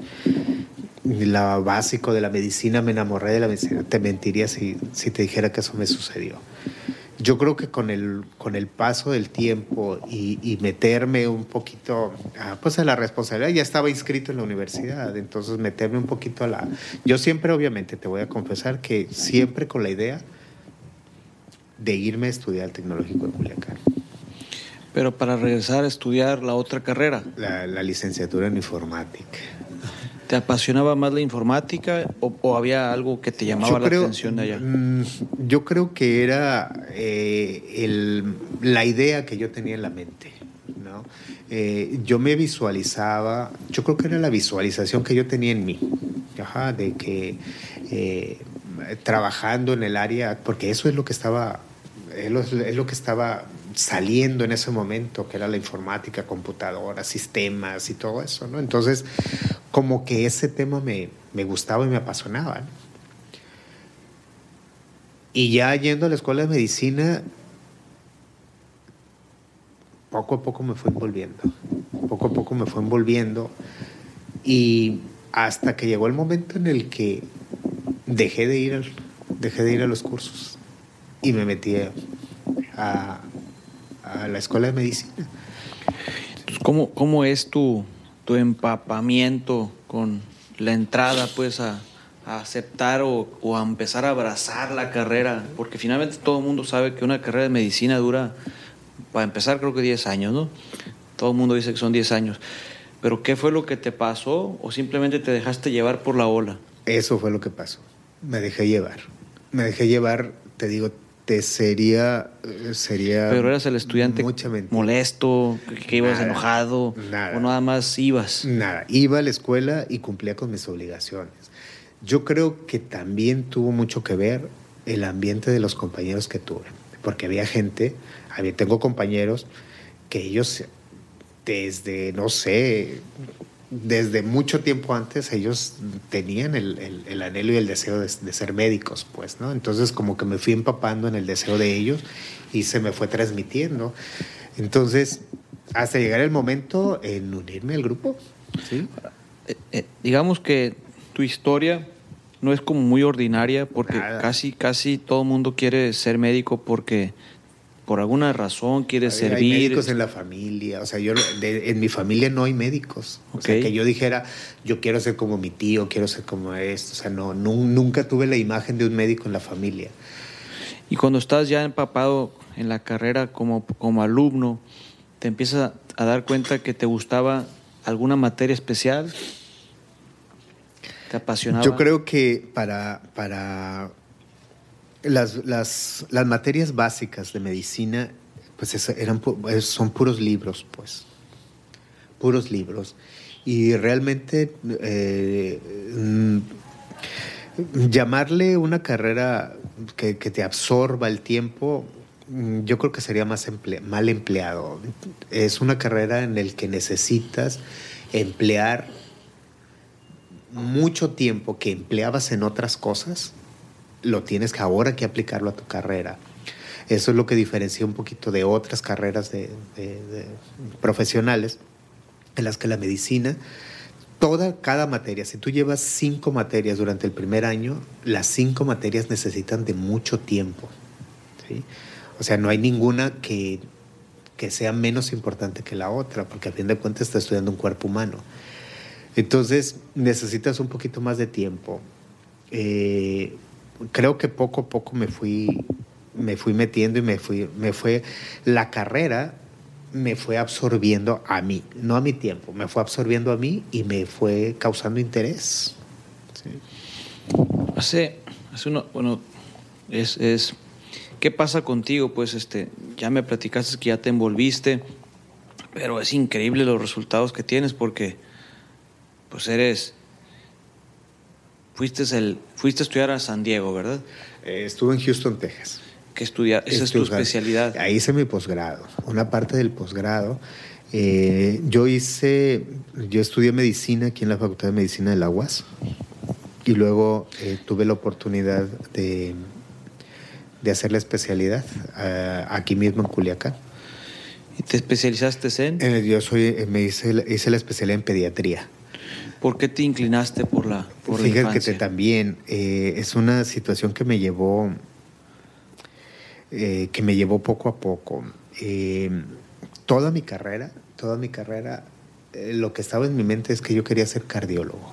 la básico de la medicina, me enamoré de la medicina. Te mentiría si, si te dijera que eso me sucedió. Yo creo que con el, con el paso del tiempo y, y meterme un poquito ah, pues a la responsabilidad, ya estaba inscrito en la universidad, entonces meterme un poquito a la... Yo siempre, obviamente, te voy a confesar que siempre con la idea de irme a estudiar el tecnológico de Culiacán. Pero para regresar a estudiar la otra carrera. La, la licenciatura en informática. ¿Te apasionaba más la informática o, o había algo que te llamaba Yo creo- la atención de allá? mm, Yo creo que era eh, el- la idea que yo tenía en la mente. ¿no? Eh, yo me visualizaba, yo creo que era la visualización que yo tenía en mí, ajá, de que eh, trabajando en el área, porque eso es lo que estaba, es lo, es lo que estaba saliendo en ese momento, que era la informática, computadora, sistemas y todo eso, ¿no? Entonces, como que ese tema me, me gustaba y me apasionaba. Y ya yendo a la escuela de medicina, poco a poco me fue envolviendo. Poco a poco me fue envolviendo. Y hasta que llegó el momento en el que dejé de ir, dejé de ir a los cursos y me metí a la escuela de medicina. Entonces, ¿cómo, ¿Cómo es tu, tu empapamiento con la entrada pues a, a aceptar o, o a empezar a abrazar la carrera? Porque finalmente todo el mundo sabe que una carrera de medicina dura, para empezar creo que 10 años, ¿no? Todo el mundo dice que son 10 años. Pero ¿qué fue lo que te pasó o simplemente te dejaste llevar por la ola? Eso fue lo que pasó. Me dejé llevar. Me dejé llevar, te digo, te sería... eh, sería Pero eras el estudiante molesto, que, que ibas Nada, enojado nada. o nada más ibas. Nada, iba a la escuela y cumplía con mis obligaciones. Yo creo que también tuvo mucho que ver el ambiente de los compañeros que tuve, porque había gente, había, tengo compañeros que ellos desde, no sé, desde mucho tiempo antes ellos tenían el, el- el anhelo y el deseo de, de ser médicos, pues, ¿no? Entonces como que me fui empapando en el deseo de ellos y se me fue transmitiendo. Entonces, hasta llegar el momento en unirme al grupo, ¿sí? Eh, eh, digamos que tu historia no es como muy ordinaria porque Nada. casi casi todo el mundo quiere ser médico porque por alguna razón quiere Hay- Hay servir. médicos en la familia, o sea, yo de- en mi familia no hay médicos. O sea, que yo dijera, yo quiero ser como mi tío, quiero ser como esto, o sea, no, nu- nunca tuve la imagen de un médico en la familia. Y cuando estás ya empapado en la carrera como, como alumno, te empiezas a dar cuenta que te gustaba alguna materia especial. ¿Te apasionaba? Yo creo que para, para las, las, las materias básicas de medicina, pues es- eran, son puros libros, pues. Puros libros. Y realmente eh, mm, llamarle una carrera que, que te absorba el tiempo, mm, yo creo que sería más mal empleado. Es una carrera en la que necesitas emplear mucho tiempo que empleabas en otras cosas, lo tienes que ahora que aplicarlo a tu carrera. Eso es lo que diferencia un poquito de otras carreras de, profesionales en las que la medicina, toda, cada materia, si tú llevas cinco materias durante el primer año, las cinco materias necesitan de mucho tiempo. O sea, no hay ninguna que, que sea menos importante que la otra, porque a fin de cuentas estás estudiando un cuerpo humano. Entonces necesitas un poquito más de tiempo. Eh, creo que poco a poco me fui, me fui metiendo y me fui, me fue la carrera me fue absorbiendo a mí, no a mi tiempo, me fue absorbiendo a mí y me fue causando interés. Sí. Hace, hace uno, bueno, es, es, ¿qué pasa contigo? Pues este, ya me platicaste que ya te envolviste, pero es increíble los resultados que tienes porque, pues eres, fuiste el, fuiste a estudiar a San Diego, ¿verdad? Eh, estuve en Houston, Texas. ¿Qué estudiar? Esa es tu especialidad. Ahí hice mi posgrado. Una parte del posgrado. Eh, yo hice, yo estudié medicina aquí en la Facultad de Medicina de la UAS y luego eh, tuve la oportunidad de, de hacer la especialidad aquí mismo en Culiacán. ¿Y te especializaste en? yo soy, me hice, hice la especialidad en pediatría. ¿Por qué te inclinaste por la, por Fíjate que también eh, es una situación que me llevó, eh, que me llevó poco a poco. Eh, toda mi carrera, toda mi carrera, lo que estaba en mi mente es que yo quería ser cardiólogo.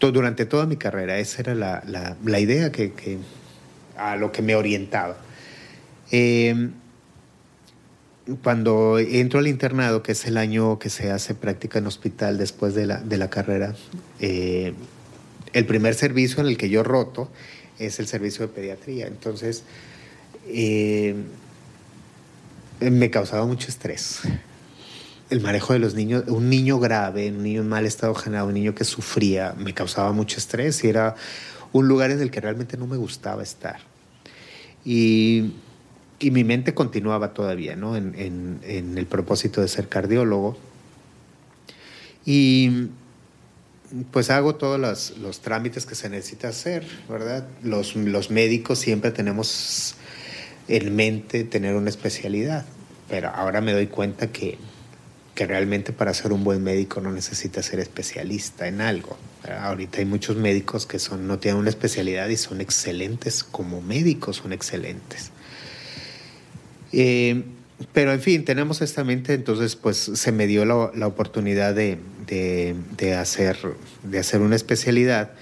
durante toda mi carrera, esa era la, la, idea que, que, a lo que me orientaba cuando entro al internado, que es el año que se hace práctica en hospital después de la, de la carrera, eh, el primer servicio en el que yo roto es el servicio de pediatría. Entonces, eh, me causaba mucho estrés. El manejo de los niños, un niño grave, un niño en mal estado general, un niño que sufría, me causaba mucho estrés y era un lugar en el que realmente no me gustaba estar. Y y mi mente continuaba todavía ¿no? en, el propósito de ser cardiólogo. Y pues hago todos los, trámites que se necesita hacer, ¿verdad? Los, los médicos siempre tenemos en mente tener una especialidad, pero ahora me doy cuenta que, que realmente para ser un buen médico no necesita ser especialista en algo. Ahorita hay muchos médicos que son, no tienen una especialidad y son excelentes como médicos, son excelentes. Eh, pero en fin, tenemos esta mente, entonces pues se me dio la, oportunidad de, hacer, de hacer una especialidad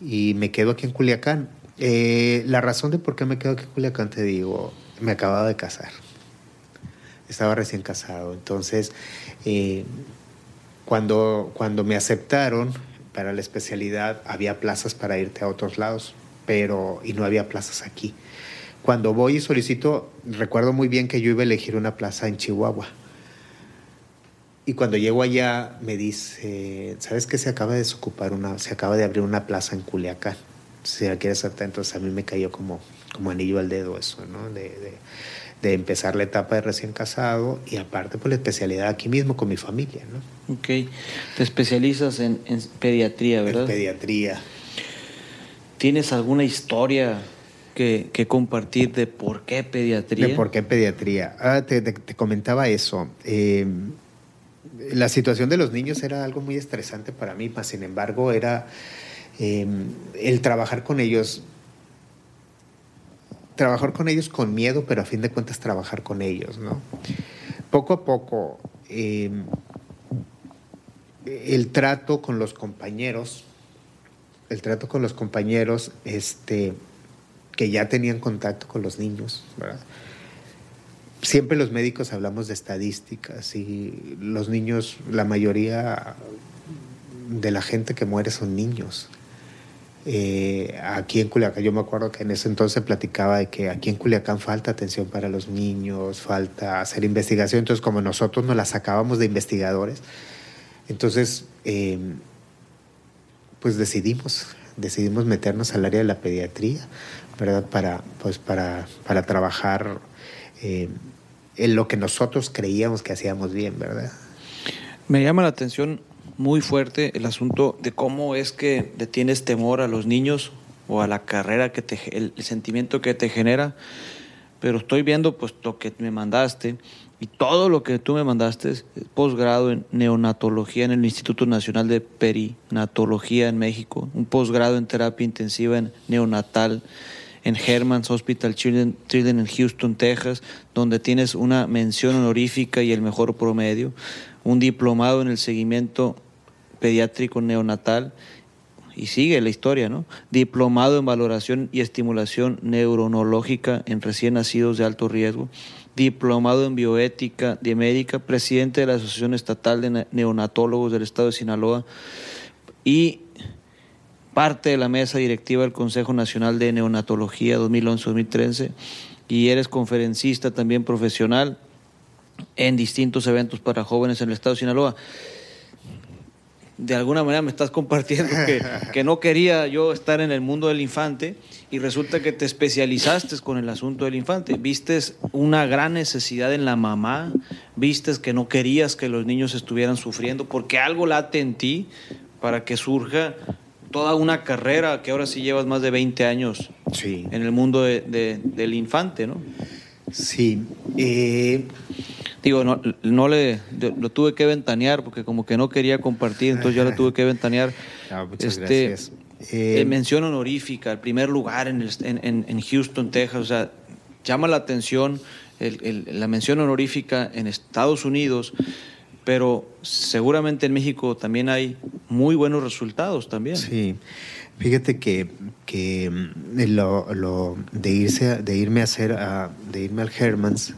y me quedo aquí en Culiacán. Eh, la razón de por qué me quedo aquí en Culiacán, te digo, me acababa de casar. Estaba recién casado. Entonces, eh, cuando, cuando me aceptaron para la especialidad, había plazas para irte a otros lados, pero y no había plazas aquí. Cuando voy y solicito, recuerdo muy bien que yo iba a elegir una plaza en Chihuahua. Y cuando llego allá me dice, ¿sabes qué? Se acaba de desocupar una, se acaba de abrir una plaza en Culiacán. Si la quieres hacer, entonces a mí me cayó como, como anillo al dedo eso, ¿no? De, de, empezar la etapa de recién casado y aparte por pues, la especialidad aquí mismo con mi familia, ¿no? Ok. Te especializas en, en pediatría, ¿verdad? En pediatría. ¿Tienes alguna historia que, compartir de por qué pediatría. De por qué pediatría. Ah, te, comentaba eso. Eh, la situación de los niños era algo muy estresante para mí, mas sin embargo era eh, el trabajar con ellos, trabajar con ellos con miedo, pero a fin de cuentas trabajar con ellos, ¿no? Poco a poco, eh, el trato con los compañeros, el trato con los compañeros, este, que ya tenían contacto con los niños, Siempre los médicos hablamos de estadísticas y los niños, la mayoría de la gente que muere son niños. Eh, aquí en Culiacán, yo me acuerdo que en ese entonces platicaba de que aquí en Culiacán falta atención para los niños, falta hacer investigación, entonces como nosotros nos la sacábamos de investigadores, entonces eh, pues decidimos, decidimos meternos al área de la pediatría ¿verdad? Para, pues para, para trabajar eh, en lo que nosotros creíamos que hacíamos bien, ¿verdad? Me llama la atención muy fuerte el asunto de cómo es que le tienes temor a los niños o a la carrera que te, el, sentimiento que te genera, pero estoy viendo pues lo que me mandaste y todo lo que tú me mandaste posgrado en neonatología en el Instituto Nacional de Perinatología en México, un posgrado en terapia intensiva en neonatal en Herman's Hospital Children, en Houston, Texas, donde tienes una mención honorífica y el mejor promedio, un diplomado en el seguimiento pediátrico neonatal, y sigue la historia, ¿no? Diplomado en valoración y estimulación neuronológica en recién nacidos de alto riesgo, diplomado en bioética de médica, presidente de la Asociación Estatal de Neonatólogos del Estado de Sinaloa y parte de la mesa directiva del Consejo Nacional de Neonatología 2011-2013 y eres conferencista también profesional en distintos eventos para jóvenes en el estado de Sinaloa. de alguna manera me estás compartiendo que, que, no quería yo estar en el mundo del infante y resulta que te especializaste con el asunto del infante. Vistes una gran necesidad en la mamá, vistes que no querías que los niños estuvieran sufriendo porque algo late en ti para que surja toda una carrera que ahora sí llevas más de 20 años sí. en el mundo de, de, del infante, ¿no? Sí. Eh, Digo, no, no le lo tuve que ventanear porque como que no quería compartir, entonces yo lo tuve que ventanear. No, muchas este, gracias. Eh, Eh, mención honorífica, el primer lugar en, el- en, en- en Houston, Texas, o sea, llama la atención el- el- la mención honorífica en Estados Unidos, pero seguramente en México también hay muy buenos resultados también. Sí, fíjate que, que mm, lo, lo de irse de irme a hacer de irme al Hermans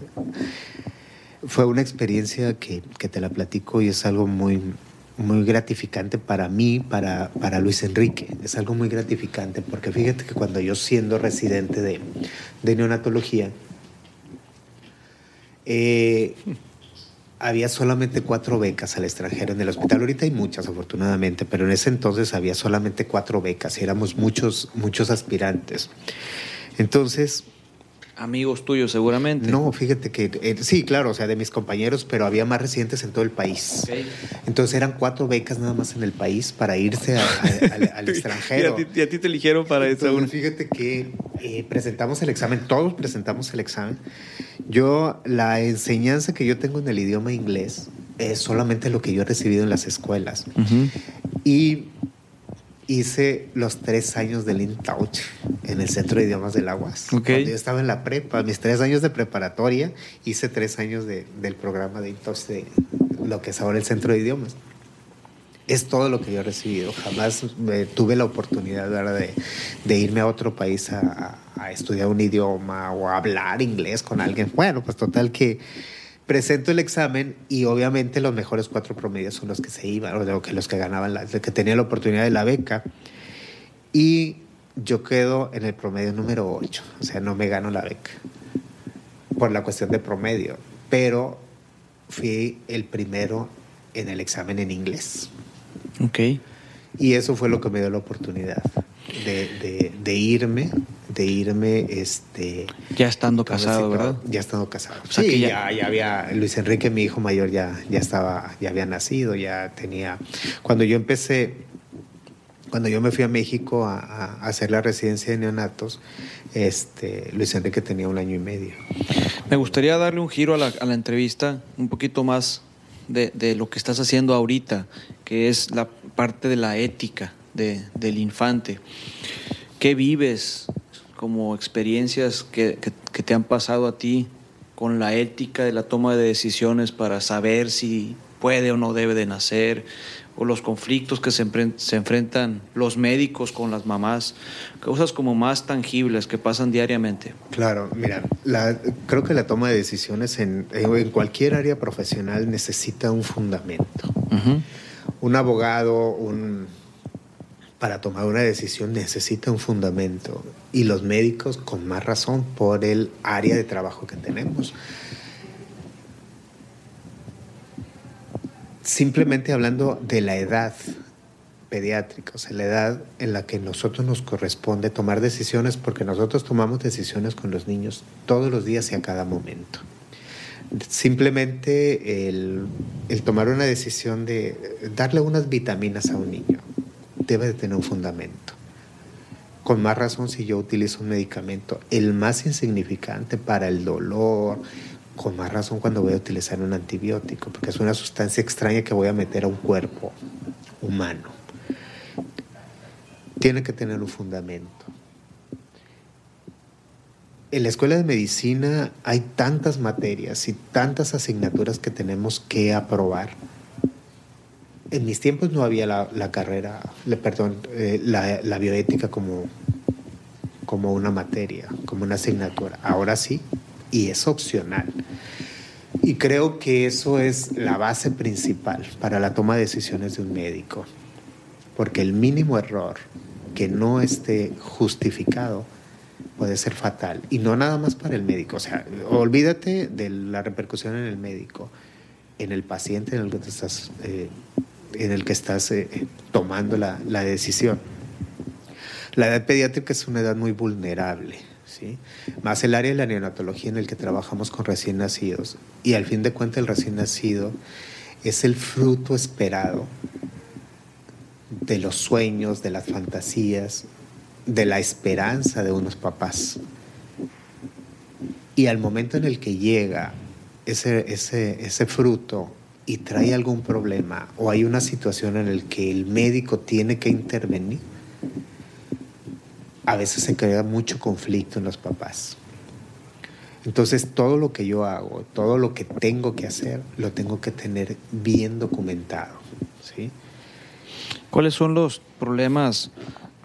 fue una experiencia que, que te la platico y es algo muy muy gratificante para mí, para, para Luis Enrique. Es algo muy gratificante porque fíjate que cuando yo siendo residente de, de neonatología, eh, había solamente cuatro becas al extranjero en el hospital. Ahorita hay muchas, afortunadamente, pero en ese entonces había solamente cuatro becas y éramos muchos, muchos aspirantes. Entonces, Amigos tuyos seguramente. no, fíjate que eh, sí, claro, o sea, de mis compañeros, pero había más residentes en todo el país. Ok. Entonces eran cuatro becas nada más en el país para irse a- a- al, al extranjero. Y a ti, y a ti te eligieron para una. fíjate que eh, presentamos el examen, todos presentamos el examen. Yo, la enseñanza que yo tengo en el idioma inglés es solamente lo que yo he recibido en las escuelas. Ujú. Y hice los tres años del InTouch en el Centro de Idiomas del Aguas. Ok. Cuando yo estaba en la prepa, mis tres años de preparatoria, hice tres años de- del programa de InTouch de lo que es ahora el Centro de Idiomas. Es todo lo que yo he recibido. Jamás eh, tuve la oportunidad de, de irme a otro país a, a- a estudiar un idioma o a hablar inglés con alguien. Bueno, pues total que presento el examen y obviamente los mejores cuatro promedios son los que se iban, o que los que ganaban, la, que tenían la oportunidad de la beca. Y yo quedo en el promedio número 8, o sea, no me gano la beca por la cuestión de promedio, pero fui el primero en el examen en inglés. Ok. Y eso fue lo que me dio la oportunidad de, de- de irme, de irme, este... Ya estando ¿cómo casado? ¿verdad? Ya estando casado. O sea sí, que ya... ya- Ya, había, Luis Enrique, mi hijo mayor, ya, ya estaba, ya había nacido, ya tenía... Cuando yo empecé, cuando yo me fui a México a, a hacer la residencia de neonatos, este, Luis Enrique tenía un año y medio. Me gustaría darle un giro a la, a la entrevista, un poquito más de, de lo que estás haciendo ahorita, que es la parte de la ética de- del infante. ¿Qué vives como experiencias que, que- que te han pasado a ti con la ética de la toma de decisiones para saber si puede o no debe de nacer? o los conflictos que se, enfren- se enfrentan los médicos con las mamás, cosas como más tangibles que pasan diariamente. Claro, mira, la- creo que la toma de decisiones en, en cualquier área profesional necesita un fundamento. Un abogado, un, para tomar una decisión necesita un fundamento. Y los médicos, con más razón, por el área de trabajo que tenemos. Simplemente hablando de la edad pediátrica, o sea, la edad en la que nosotros nos corresponde tomar decisiones, porque nosotros tomamos decisiones con los niños todos los días y a cada momento. Simplemente el, tomar una decisión de darle unas vitaminas a un niño debe de tener un fundamento. Con más razón si yo utilizo un medicamento, el más insignificante para el dolor, con más razón cuando voy a utilizar un antibiótico, porque es una sustancia extraña que voy a meter a un cuerpo humano. Tiene que tener un fundamento. En la escuela de medicina hay tantas materias y tantas asignaturas que tenemos que aprobar. En mis tiempos no había la, carrera, perdón, eh, la, la bioética como, como una materia, como una asignatura. Ahora sí, y es opcional. Y creo que eso es la base principal para la toma de decisiones de un médico. Porque el mínimo error que no esté justificado puede ser fatal. Y no nada más para el médico. O sea, olvídate de la repercusión en el médico, en el paciente en el que te estás eh, en el que estás eh, tomando la, la, decisión. La edad pediátrica es una edad muy vulnerable, ¿sí? más el área de la neonatología en el que trabajamos con recién nacidos. Y al fin de cuentas el recién nacido es el fruto esperado de los sueños, de las fantasías, de la esperanza de unos papás. Y al momento en el que llega ese, ese, ese fruto y trae algún problema o hay una situación en la que el médico tiene que intervenir, a veces se crea mucho conflicto en los papás. Entonces todo lo que yo hago, todo lo que tengo que hacer, lo tengo que tener bien documentado. ¿sí? ¿Cuáles son los problemas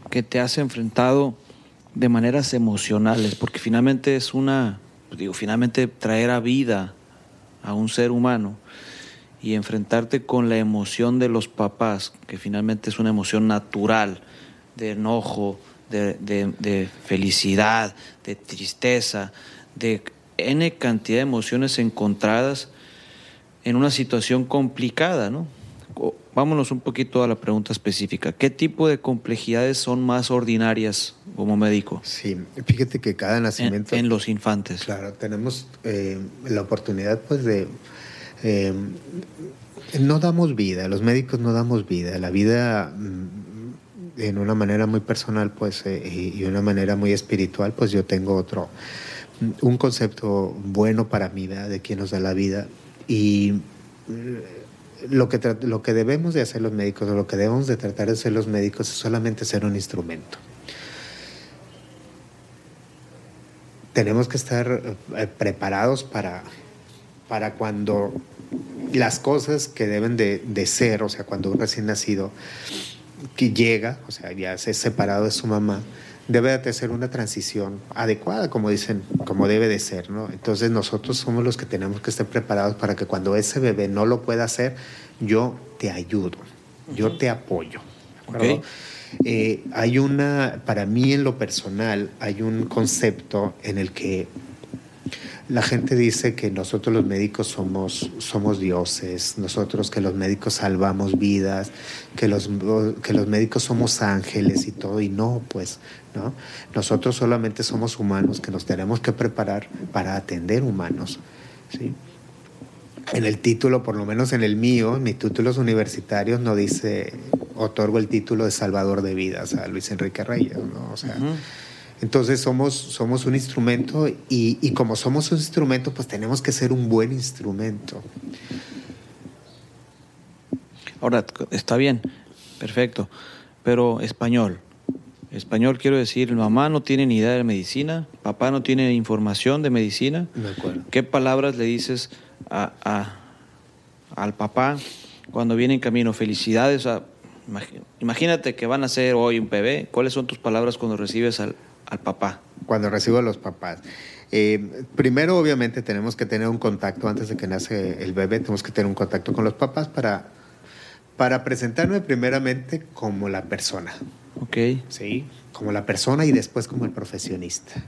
que te has enfrentado de maneras emocionales? Porque finalmente es una, digo, finalmente traer a vida a un ser humano y enfrentarte con la emoción de los papás, que finalmente es una emoción natural, de enojo, de, de, felicidad, de tristeza, de N cantidad de emociones encontradas en una situación complicada, ¿no? Vámonos un poquito a la pregunta específica. ¿Qué tipo de complejidades son más ordinarias como médico? Sí, fíjate que cada nacimiento... En, los infantes. Claro, tenemos eh, la oportunidad pues de... Eh, no damos vida, los médicos no damos vida. La vida mm, en una manera muy personal pues eh, y una manera muy espiritual pues yo tengo otro, un concepto bueno para mí de quién nos da la vida y lo que, lo que debemos de hacer los médicos o lo que debemos de tratar de hacer los médicos es solamente ser un instrumento. Tenemos que estar eh, preparados para, para cuando las cosas que deben de, de, ser, o sea, cuando un recién nacido que llega, o sea, ya se ha separado de su mamá, debe de ser una transición adecuada, como dicen, como debe de ser, ¿no? Entonces nosotros somos los que tenemos que estar preparados para que cuando ese bebé no lo pueda hacer, yo te ayudo, yo te apoyo. Eh, hay una, para mí en lo personal, hay un concepto en el que la gente dice que nosotros los médicos somos, somos dioses, nosotros que los médicos salvamos vidas, que los, que los médicos somos ángeles y todo, y no, pues, ¿no? Nosotros solamente somos humanos que nos tenemos que preparar para atender humanos, ¿sí? En el título, por lo menos en el mío, en mis títulos universitarios, no dice, otorgo el título de salvador de vidas a Luis Enrique Reyes, ¿no? O sea, entonces somos, somos un instrumento y, y, como somos un instrumento, pues tenemos que ser un buen instrumento. Ahora, está bien, perfecto, pero español. Español quiero decir, mamá no tiene ni idea de medicina, papá no tiene información de medicina. De acuerdo. ¿Qué palabras le dices a, a, al papá cuando viene en camino? Felicidades. A, imagínate que van a ser hoy un bebé. ¿Cuáles son tus palabras cuando recibes al, al papá? Cuando recibo a los papás. Eh, primero, obviamente, tenemos que tener un contacto antes de que nace el bebé, tenemos que tener un contacto con los papás para, para presentarme primeramente como la persona. Ok. Sí, como la persona y después como el profesionista.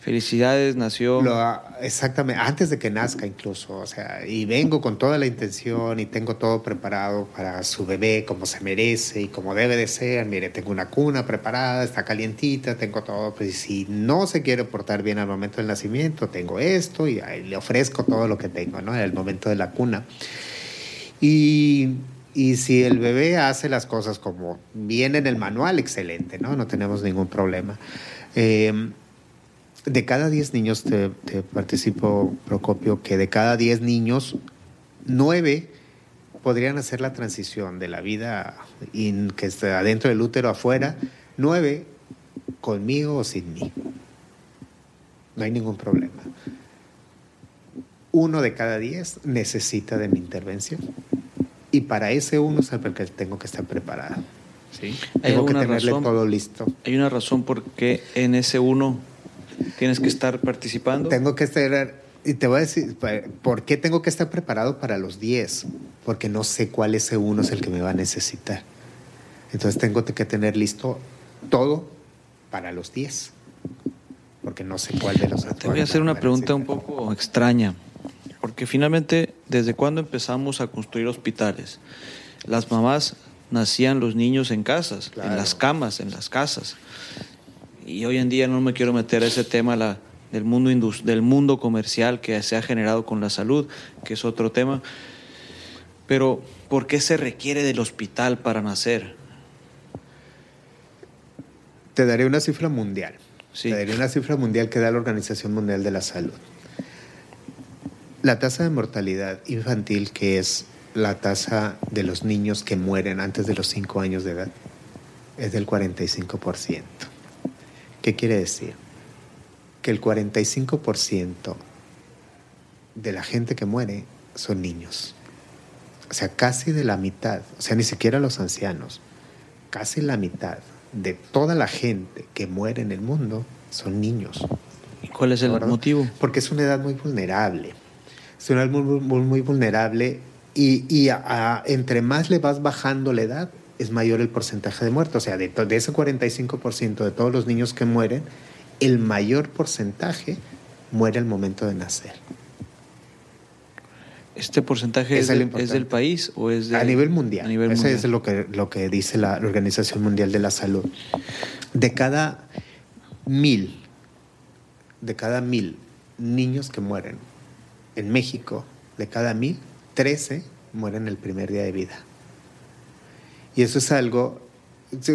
Felicidades, nació. Lo, exactamente, antes de que nazca incluso, o sea, y vengo con toda la intención y tengo todo preparado para su bebé como se merece y como debe de ser. Mire, tengo una cuna preparada, está calientita, tengo todo. Pues si no se quiere portar bien al momento del nacimiento, tengo esto y le ofrezco todo lo que tengo, ¿no? En el momento de la cuna. Y, y si el bebé hace las cosas como viene en el manual, excelente, ¿no? No tenemos ningún problema. Eh, de cada 10 niños, te, te, participo, Procopio, que de cada 10 niños, 9 podrían hacer la transición de la vida in, que está adentro del útero afuera, 9 conmigo o sin mí. No hay ningún problema. Uno de cada 10 necesita de mi intervención. Y para ese uno es el que tengo que estar preparado. ¿sí? Tengo que tenerle razón, todo listo. Hay una razón por qué en ese uno tienes que estar participando. Tengo que estar, y te voy a decir, ¿por qué tengo que estar preparado para los 10? Porque no sé cuál ese uno es el que me va a necesitar. Entonces tengo que tener listo todo para los 10. Porque no sé cuál de los Te voy a hacer una pregunta un poco extraña. Porque finalmente, ¿desde cuándo empezamos a construir hospitales? Las mamás nacían los niños en casas, en las camas, en las casas. Y hoy en día no me quiero meter a ese tema la, del, mundo del mundo comercial que se ha generado con la salud, que es otro tema. Pero, ¿por qué se requiere del hospital para nacer? Te daré una cifra mundial. Te daré una cifra mundial que da la Organización Mundial de la Salud. La tasa de mortalidad infantil, que es la tasa de los niños que mueren antes de los 5 años de edad, es del 45%. ¿Qué quiere decir? Que el 45% de la gente que muere son niños. O sea, casi de la mitad, o sea, ni siquiera los ancianos, casi la mitad de toda la gente que muere en el mundo son niños. ¿Y cuál es el motivo? Porque es una edad muy vulnerable. Es una edad muy, muy, vulnerable y, y entre más le vas bajando la edad, es mayor el porcentaje de muertos. O sea, de, de ese 45% de todos los niños que mueren, el mayor porcentaje muere al momento de nacer. ¿Este porcentaje es, del país o es de, a nivel mundial? A nivel Eso es lo que, lo que dice la Organización Mundial de la Salud. De cada mil, de cada mil niños que mueren en México, de cada mil, 13 mueren el primer día de vida. Y eso es algo,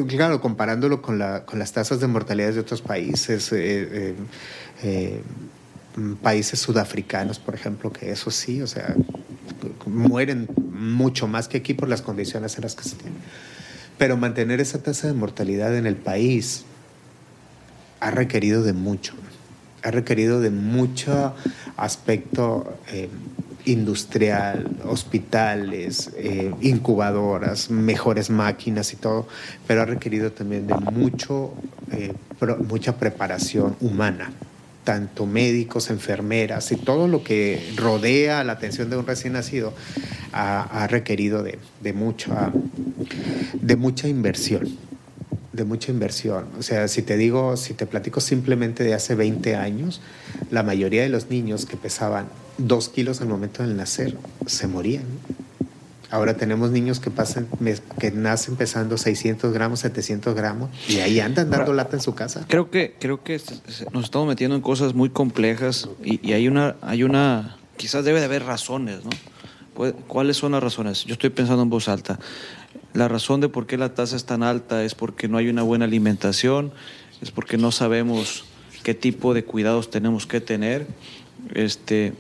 claro, comparándolo con, la, con las tasas de mortalidad de otros países, eh, eh, eh, países sudafricanos, por ejemplo, que eso sí, o sea, mueren mucho más que aquí por las condiciones en las que se tienen. Pero mantener esa tasa de mortalidad en el país ha requerido de mucho, ha requerido de mucho aspecto industrial, hospitales, eh, incubadoras, mejores máquinas y todo, pero ha requerido también de mucho, eh, mucha preparación humana, tanto médicos, enfermeras y todo lo que rodea la atención de un recién nacido ha, requerido de, de, de mucha inversión de mucha inversión. O sea, si te digo, si te platico simplemente de hace 20 años, la mayoría de los niños que pesaban dos kilos al momento del nacer se morían. Ahora tenemos niños que, pasan, que nacen pesando 600 gramos, 700 gramos y ahí andan dando lata en su casa. Creo que, creo que nos estamos metiendo en cosas muy complejas y, hay, una, hay una, quizás debe de haber razones, ¿no? ¿Cuáles son las razones? Yo estoy pensando en voz alta. La razón de por qué la tasa es tan alta es porque no hay una buena alimentación, es porque no sabemos qué tipo de cuidados tenemos que tener. Este,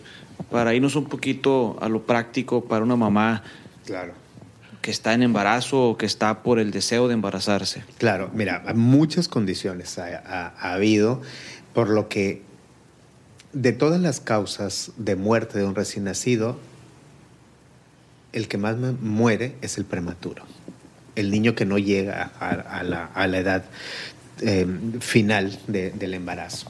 para irnos un poquito a lo práctico para una mamá claro. que está en embarazo o que está por el deseo de embarazarse. Claro, mira, muchas condiciones ha, habido, por lo que de todas las causas de muerte de un recién nacido, el que más muere es el prematuro, el niño que no llega a, la, edad eh, final del embarazo.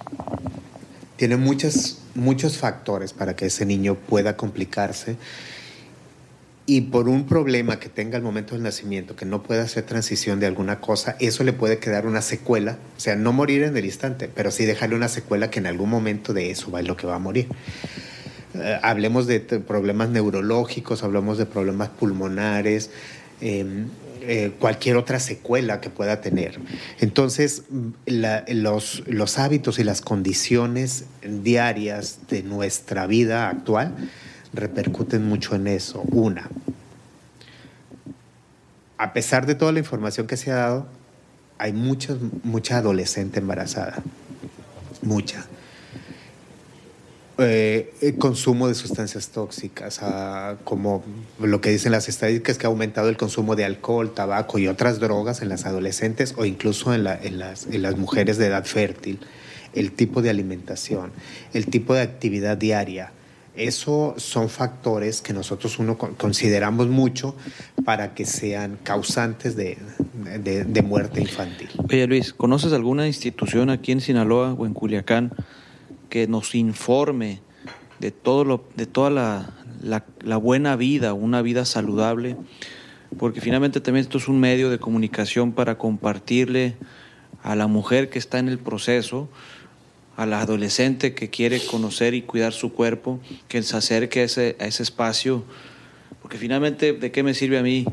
Tiene muchos, muchos factores para que ese niño pueda complicarse. Y por un problema que tenga al momento del nacimiento, que no pueda hacer transición de alguna cosa, eso le puede quedar una secuela, o sea, no morir en el instante, pero sí dejarle una secuela que en algún momento de eso va lo que va a morir. Eh, hablemos de problemas neurológicos, hablamos de problemas pulmonares, em, eh, cualquier otra secuela que pueda tener. Entonces, los, los hábitos y las condiciones diarias de nuestra vida actual repercuten mucho en eso. Una, a pesar de toda la información que se ha dado, hay mucha, mucha adolescente embarazada. Mucha. Eh, el consumo de sustancias tóxicas, como lo que dicen las estadísticas, que ha aumentado el consumo de alcohol, tabaco y otras drogas en las adolescentes o incluso en, las, en las mujeres de edad fértil, el tipo de alimentación, el tipo de actividad diaria. Eso son factores que nosotros uno consideramos mucho para que sean causantes de, de, de muerte infantil. Oye Luis, ¿conoces alguna institución aquí en Sinaloa o en Culiacán? Que nos informe de, todo lo, de toda la, buena vida, una vida saludable, porque finalmente también esto es un medio de comunicación para compartirle a la mujer que está en el proceso al adolescente que quiere conocer y cuidar su cuerpo, que se acerque a ese, a ese espacio, porque finalmente, ¿de qué me sirve a mí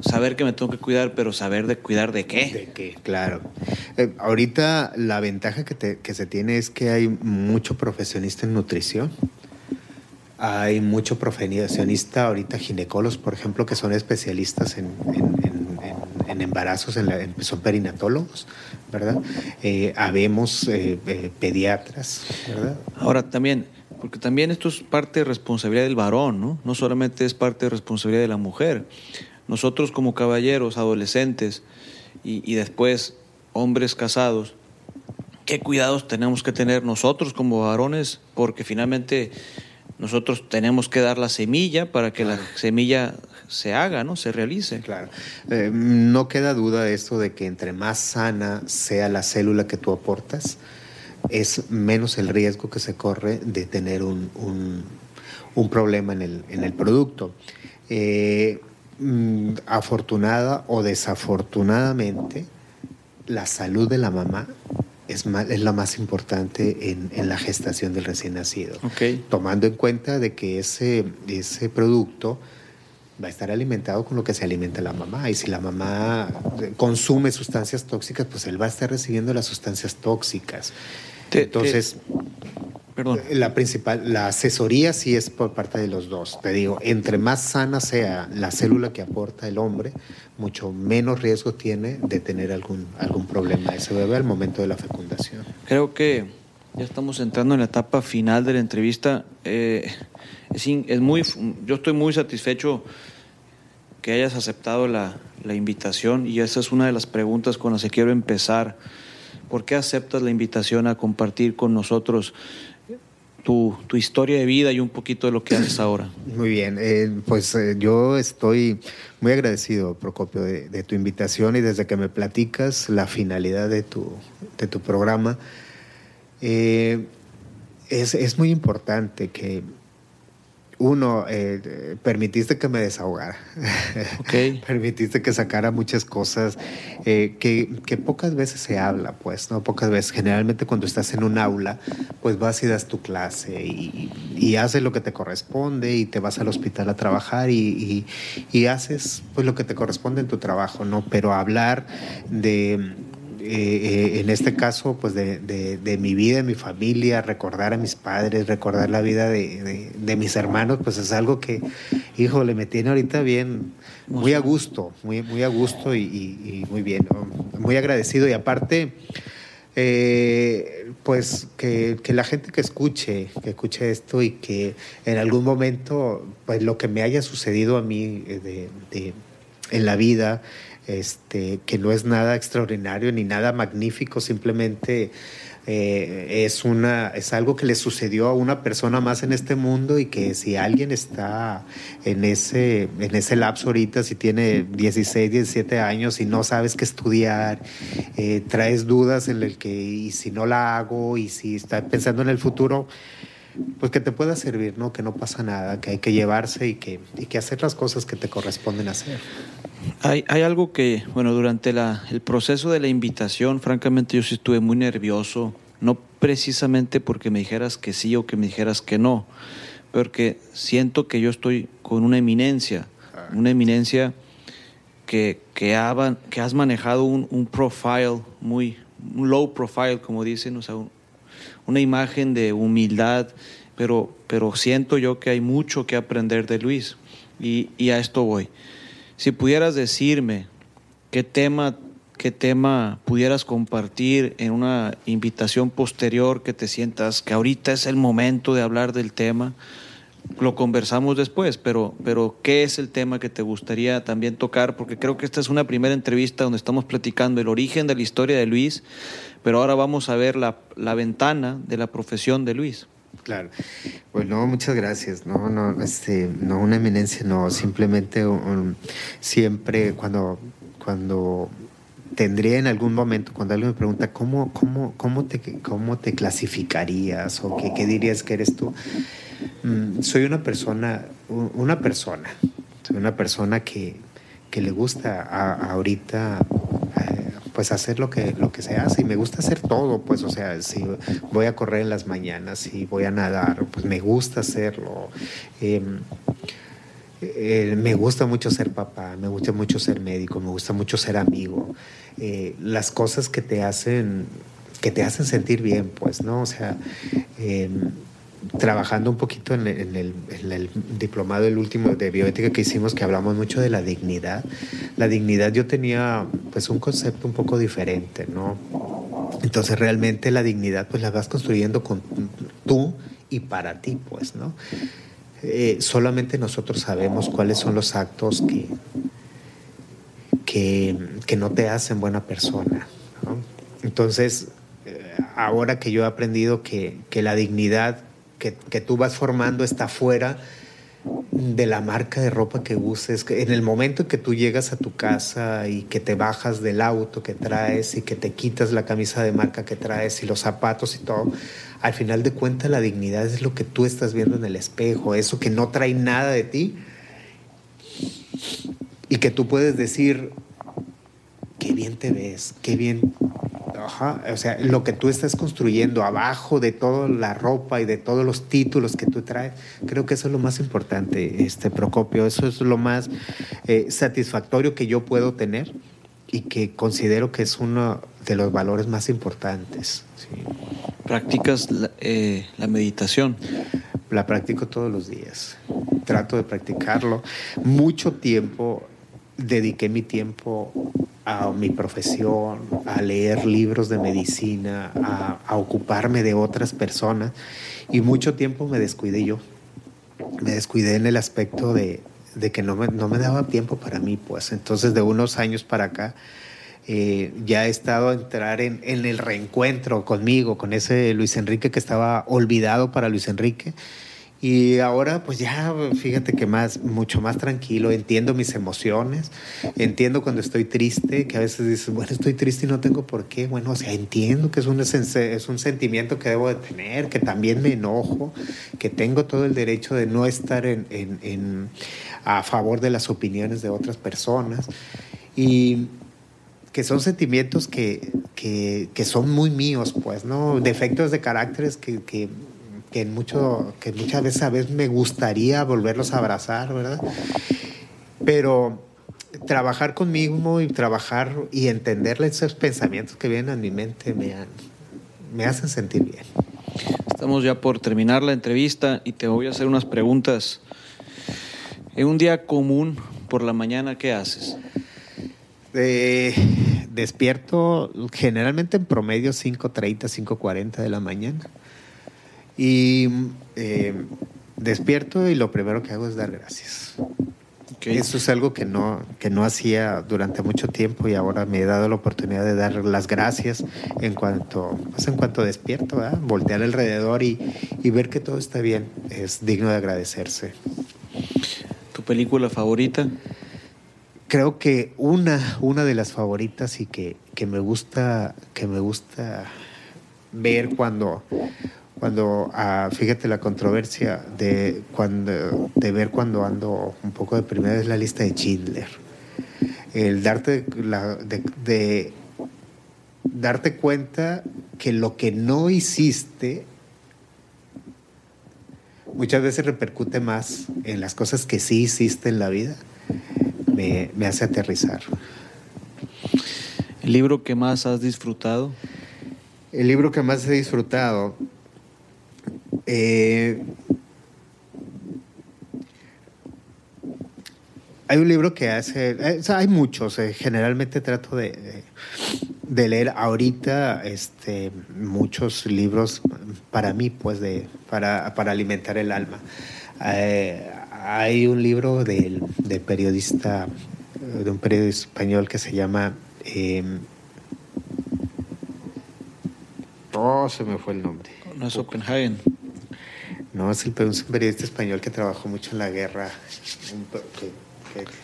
saber que me tengo que cuidar, pero saber de cuidar de qué? De qué, claro. Eh, ahorita la ventaja que, te, que se tiene es que hay mucho profesionista en nutrición. Hay mucho profesionista ahorita, ginecólogos, por ejemplo, que son especialistas en, en, en, en embarazos, en la, son perinatólogos, ¿verdad? Eh, habemos eh, eh, pediatras, ¿verdad? Ahora también, porque también esto es parte de responsabilidad del varón, ¿no? No solamente es parte de responsabilidad de la mujer. Nosotros como caballeros, adolescentes y, y después hombres casados, ¿qué cuidados tenemos que tener nosotros como varones? Porque finalmente nosotros tenemos que dar la semilla para que la semilla se haga, ¿no? Se realice. Claro. Eh, no queda duda de esto de que entre más sana sea la célula que tú aportas, es menos el riesgo que se corre de tener un, un, un problema en el, en el producto. Eh, mm, afortunada o desafortunadamente, la salud de la mamá es, más, es la más importante en, en, la gestación del recién nacido. Okay. Tomando en cuenta de que ese, ese producto va a estar alimentado con lo que se alimenta la mamá. Y si la mamá consume sustancias tóxicas, pues él va a estar recibiendo las sustancias tóxicas. Te, Entonces, te, perdón. la principal, la asesoría sí es por parte de los dos. Te digo, entre más sana sea la célula que aporta el hombre, mucho menos riesgo tiene de tener algún, algún problema ese bebé al momento de la fecundación. Creo que ya estamos entrando en la etapa final de la entrevista. Eh, es, es, muy, yo estoy muy satisfecho que hayas aceptado la, la, invitación y esa es una de las preguntas con las que quiero empezar. ¿Por qué aceptas la invitación a compartir con nosotros tu, tu historia de vida y un poquito de lo que haces ahora? Muy bien, eh, pues eh, yo estoy muy agradecido, Procopio, de, de, tu invitación y desde que me platicas la finalidad de tu, de tu programa. Eh, es, es muy importante que uno, eh, permitiste que me desahogara. Okay. permitiste que sacara muchas cosas eh, que, que, pocas veces se habla, pues, ¿no? Pocas veces. Generalmente cuando estás en un aula, pues vas y das tu clase y, y haces lo que te corresponde y te vas al hospital a trabajar y, y, y haces pues lo que te corresponde en tu trabajo, ¿no? Pero hablar de eh, en este caso, pues de, de, de, mi vida, de mi familia, recordar a mis padres, recordar la vida de, de, mis hermanos, pues es algo que, híjole, me tiene ahorita bien, muy a gusto, muy, muy a gusto y, y, y muy bien, muy agradecido. Y aparte, eh, pues que, que, la gente que escuche, que escuche esto y que en algún momento, pues lo que me haya sucedido a mí de, de, en la vida, este, que no es nada extraordinario ni nada magnífico, simplemente eh, es, una, es algo que le sucedió a una persona más en este mundo y que si alguien está en ese, en ese lapso ahorita, si tiene 16, 17 años y no sabes qué estudiar, eh, traes dudas en el que y si no la hago y si está pensando en el futuro, pues que te pueda servir, ¿no? Que no pasa nada, que hay que llevarse y que, y que hacer las cosas que te corresponden hacer. Hay, hay algo que, bueno, durante la, el proceso de la invitación, francamente yo sí estuve muy nervioso, no precisamente porque me dijeras que sí o que me dijeras que no, porque siento que yo estoy con una eminencia, una eminencia que, que, ha, que has manejado un, un, profile muy, un low profile, como dicen, o sea, un, una imagen de humildad, pero, pero siento yo que hay mucho que aprender de Luis y, y a esto voy. Si pudieras decirme qué tema, qué tema pudieras compartir en una invitación posterior que te sientas que ahorita es el momento de hablar del tema, lo conversamos después, pero, pero ¿qué es el tema que te gustaría también tocar? Porque creo que esta es una primera entrevista donde estamos platicando el origen de la historia de Luis, pero ahora vamos a ver la, la ventana de la profesión de Luis. Claro. Pues no, muchas gracias. No, no, este, no una eminencia, no, simplemente siempre cuando, cuando tendría en algún momento, cuando alguien me pregunta cómo, cómo, cómo, te, cómo te clasificarías o qué, qué dirías que eres tú, mm, soy una persona, una persona, soy una persona que, que le gusta a, ahorita pues hacer lo que, lo que se hace y me gusta hacer todo, pues o sea, si voy a correr en las mañanas, si voy a nadar, pues me gusta hacerlo. Em, eh, me gusta mucho ser papá, me gusta mucho ser médico, me gusta mucho ser amigo. Eh, las cosas que te hacen que te hacen sentir bien, pues, ¿no? O sea, em, trabajando un poquito en el, diplomado, el último de bioética que hicimos, que hablamos mucho de la dignidad. La dignidad yo tenía pues un concepto un poco diferente, ¿no? Entonces realmente la dignidad pues la vas construyendo con tú y para ti, pues, ¿no? Eh, solamente nosotros sabemos cuáles son los actos que, que, no te hacen buena persona. Entonces, eh, ahora que yo he aprendido que, que la dignidad que, tú vas formando está fuera de la marca de ropa que uses. En el momento en que tú llegas a tu casa y que te bajas del auto que traes y que te quitas la camisa de marca que traes y los zapatos y todo, al final de cuentas la dignidad es lo que tú estás viendo en el espejo, eso que no trae nada de ti y que tú puedes decir, qué bien te ves, qué bien o sea, lo que tú estás construyendo abajo de toda la ropa y de todos los títulos que tú traes, creo que eso es lo más importante, este Procopio, eso es lo más eh, satisfactorio que yo puedo tener y que considero que es uno de los valores más importantes. ¿Practicas eh, la meditación? La practico todos los días, trato de practicarlo. Mucho tiempo dediqué mi tiempo a mi profesión, a leer libros de medicina, a, ocuparme de otras personas y mucho tiempo me descuidé yo. Me descuidé en el aspecto de, que no me, no me, daba tiempo para mí, pues entonces de unos años para acá eh, ya he estado a entrar en, en el reencuentro conmigo, con ese Luis Enrique que estaba olvidado para Luis Enrique y ahora pues ya, fíjate que más, mucho más tranquilo, entiendo mis emociones, entiendo cuando estoy triste, que a veces dices, bueno, estoy triste y no tengo por qué. Bueno, o sea, entiendo que es un, es un sentimiento que debo de tener, que también me enojo, que tengo todo el derecho de no estar en, en, a favor de las opiniones de otras personas. Y que son sentimientos que, que, que, son muy míos, pues, ¿no? Defectos de caracteres que, que que, mucho, que muchas veces a veces me gustaría volverlos a abrazar, ¿verdad? Pero trabajar conmigo y trabajar y entenderle esos pensamientos que vienen a mi mente me, me hacen sentir bien. Estamos ya por terminar la entrevista y te voy a hacer unas preguntas. En un día común por la mañana, ¿qué haces? Eh, despierto generalmente en promedio 5.30, 5.40 de la mañana. Y eh, despierto y lo primero que hago es dar gracias. Eso es algo que no, que no hacía durante mucho tiempo y ahora me he dado la oportunidad de dar las gracias en cuanto, pues en cuanto despierto, voltear alrededor y, y ver que todo está bien. Es digno de agradecerse. ¿Tu película favorita? Creo que una, una de las favoritas y que, que me gusta, que me gusta ver cuando cuando, ah, fíjate la controversia de, cuando, de ver cuando ando un poco de primera es la lista de Schindler. El darte, la, de, darte cuenta que lo que no hiciste muchas veces repercute más en las cosas que sí hiciste en la vida, me, me hace aterrizar. ¿El libro que más has disfrutado? El libro que más he disfrutado eh, hay un libro que hace, eh, hay muchos, eh, generalmente trato de, de, leer ahorita este, muchos libros para mí, pues, de, para, para alimentar el alma. hay un libro del, del, periodista, de un periodista español que se llama... oh, se me fue el nombre. No es Oppenheim. No, es, el, un periodista español que trabajó mucho en la guerra.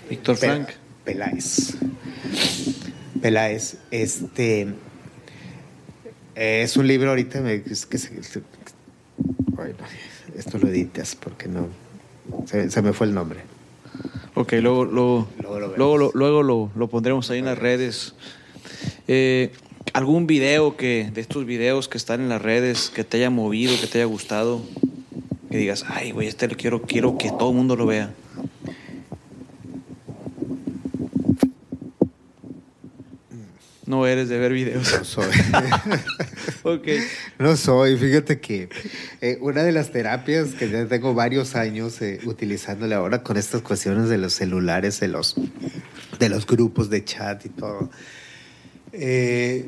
Víctor Frank. Peláez. Peláez. Este. Es un libro ahorita. Me, es que bueno, esto lo editas porque no. Se, me fue el nombre. Ok, luego, luego, luego, luego, lo, luego lo, lo, pondremos ahí en las redes. Eh, ¿Algún video que, de estos videos que están en las redes, que te haya movido, que te haya gustado? Que digas, ay, güey, este lo quiero, quiero que todo el mundo lo vea. No eres de ver videos. No soy. ok. No soy. Fíjate que eh, una de las terapias que ya tengo varios años eh, utilizándole ahora con estas cuestiones de los celulares, de los, de los grupos de chat y todo. eh,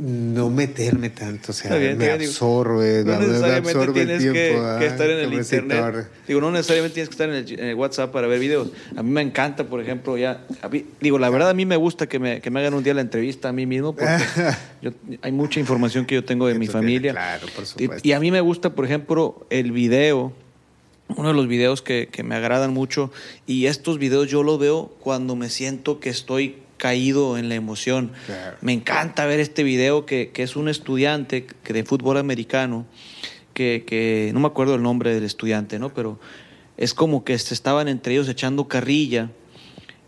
no meterme tanto, o sea, bien, me digo, absorbe, No me- el tienes que, tiempo, que ah, estar en el internet. Digo, no necesariamente tienes que estar en el, en el WhatsApp para ver videos. A mí me encanta, por ejemplo, ya. mí- digo, la verdad, a mí me gusta que me, que me hagan un día la entrevista a mí mismo, porque yo- hay mucha información que yo tengo de mi familia. claro, por Y- supuesto. Y, a mí me gusta, por ejemplo, el video. Uno de los videos que, que me agradan mucho. Y estos videos yo los veo cuando me siento que estoy caído en la emoción. Claro. Me encanta ver este video que, que es un estudiante que de fútbol americano, que, que no me acuerdo el nombre del estudiante, ¿no? Pero es como que se estaban entre ellos echando carrilla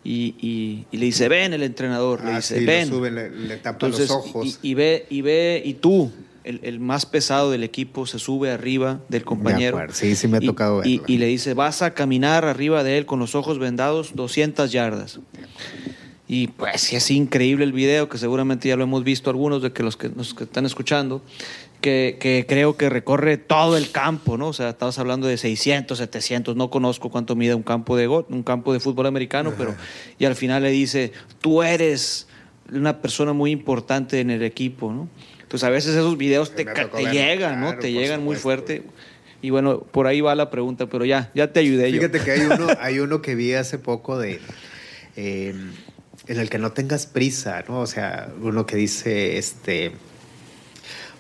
y, y- y le dice, ven el entrenador, le Ah, dice, sí, ven. lo sube, le, le tapa Entonces, los ojos. Y, y ve, y ve, y tú, el, el más pesado del equipo, se sube arriba del compañero. acuerdo, sí, sí me ha tocado verlo. y le dice, vas a caminar arriba de él con los ojos vendados 200 yardas. Y pues sí, es increíble el video, que seguramente ya lo hemos visto algunos de que los que nos que están escuchando, que, que creo que recorre todo el campo, ¿no? O sea, estabas hablando de 600, 700, no conozco cuánto mide un campo de go- un campo de fútbol americano, pero y al final le dice, tú eres una persona muy importante en el equipo, ¿no? Entonces a veces esos videos te, te llegan, ¿no? claro, Te llegan muy fuerte. Y bueno, por ahí va la pregunta, pero ya, ya te ayudé yo. Fíjate que hay uno, hay uno que vi hace poco de eh, en el que no tengas prisa, ¿no? O sea, uno que dice, este,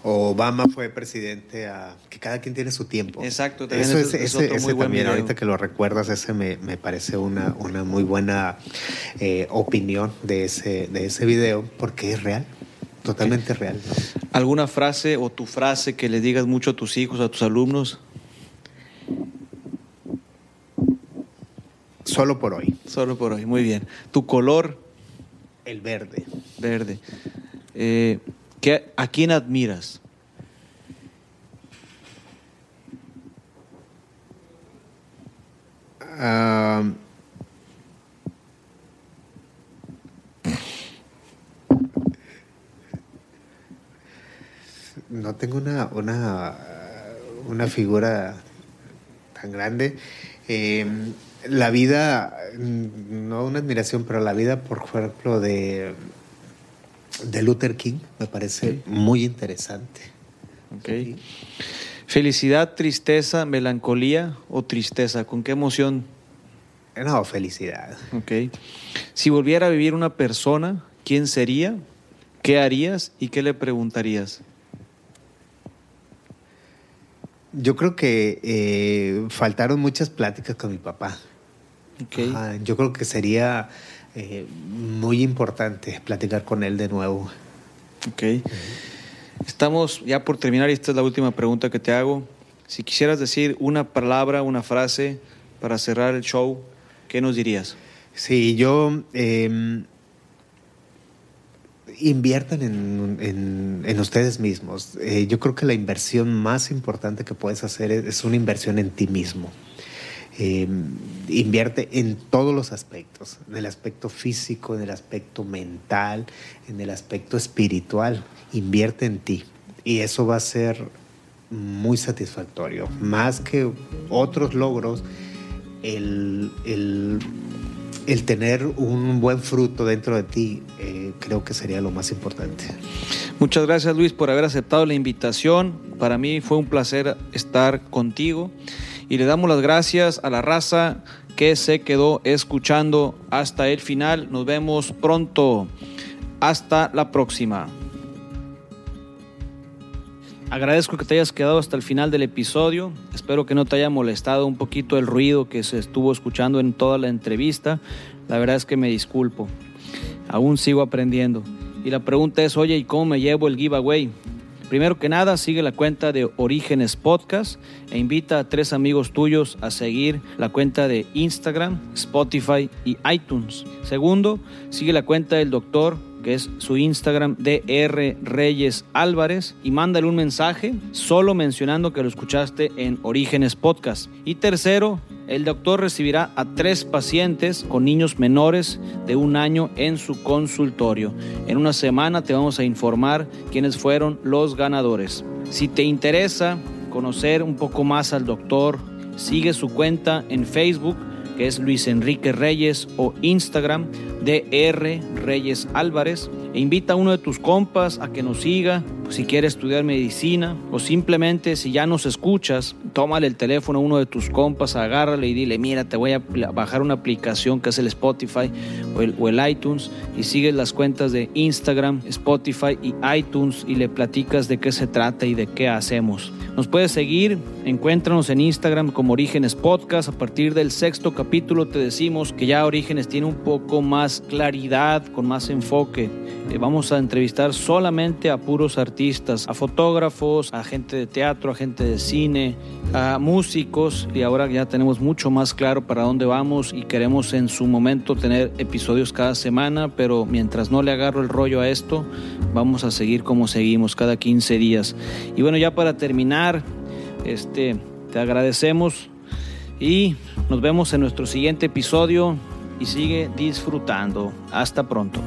Obama fue presidente a que cada quien tiene su tiempo. Exacto, también Eso es, es ese, otro ese muy buen también, video. ahorita que lo recuerdas, ese me, me parece una, una muy buena eh, opinión de ese, de ese video, porque es real, totalmente real. ¿Alguna frase o tu frase que le digas mucho a tus hijos, a tus alumnos? Solo por hoy, Solo por hoy, muy bien. Tu color el verde. verde. Eh, ¿qué- ¿A quién admiras? Ah, no tengo una, una, una figura tan grande. Eh, la vida, no una admiración, pero la vida, por ejemplo, de, de Luther King me parece muy interesante. Ok. Felicidad, tristeza, melancolía o tristeza. ¿Con qué emoción? No, felicidad. Ok. Si volviera a vivir una persona, ¿quién sería? ¿Qué harías y qué le preguntarías? Yo creo que eh, faltaron muchas pláticas con mi papá. Ok. Ajá, yo creo que sería eh, muy importante platicar con él de nuevo. Ok. Estamos ya por terminar y esta es la última pregunta que te hago. Si quisieras decir una palabra, una frase para cerrar el show, ¿qué nos dirías? Sí, yo eh, inviertan en, en- en ustedes mismos. Eh, yo creo que la inversión más importante que puedes hacer es, es una inversión en ti mismo. Eh, invierte en todos los aspectos, en el aspecto físico, en el aspecto mental, en el aspecto espiritual. Invierte en ti y eso va a ser muy satisfactorio. Más que otros logros, el, el- el tener un buen fruto dentro de ti eh, creo que sería lo más importante. Muchas gracias Luis por haber aceptado la invitación. Para mí fue un placer estar contigo y le damos las gracias a la raza que se quedó escuchando hasta el final. Nos vemos pronto. Hasta la próxima. Agradezco que te hayas quedado hasta el final del episodio. Espero que no te haya molestado un poquito el ruido que se estuvo escuchando en toda la entrevista. La verdad es que me disculpo. Aún sigo aprendiendo. Y la pregunta es, oye, ¿y cómo me llevo el giveaway? Primero que nada, sigue la cuenta de Orígenes Podcast e invita a tres amigos tuyos a seguir la cuenta de Instagram, Spotify y iTunes. Segundo, sigue la cuenta del doctor que es su Instagram DR Reyes Álvarez, y mándale un mensaje solo mencionando que lo escuchaste en Orígenes Podcast. Y tercero, el doctor recibirá a tres pacientes con niños menores de un año en su consultorio. En una semana te vamos a informar quiénes fueron los ganadores. Si te interesa conocer un poco más al doctor, sigue su cuenta en Facebook que es Luis Enrique Reyes o Instagram DR Reyes Álvarez e invita a uno de tus compas a que nos siga si quiere estudiar medicina o simplemente si ya nos escuchas, tómale el teléfono a uno de tus compas, agárrale y dile, mira, te voy a bajar una aplicación que es el Spotify o el, iTunes y sigues las cuentas de Instagram, Spotify y iTunes y le platicas de qué se trata y de qué hacemos. Nos puedes seguir, encuéntranos en Instagram como Orígenes Podcast. A partir del sexto capítulo te decimos que ya Orígenes tiene un poco más claridad, con más enfoque. Eh, vamos a entrevistar solamente a puros a fotógrafos, a gente de teatro, a gente de cine, a músicos y ahora ya tenemos mucho más claro para dónde vamos y queremos en su momento tener episodios cada semana, pero mientras no le agarro el rollo a esto, vamos a seguir como seguimos cada 15 días. Y bueno, ya para terminar, este, te agradecemos y nos vemos en nuestro siguiente episodio y sigue disfrutando. Hasta pronto.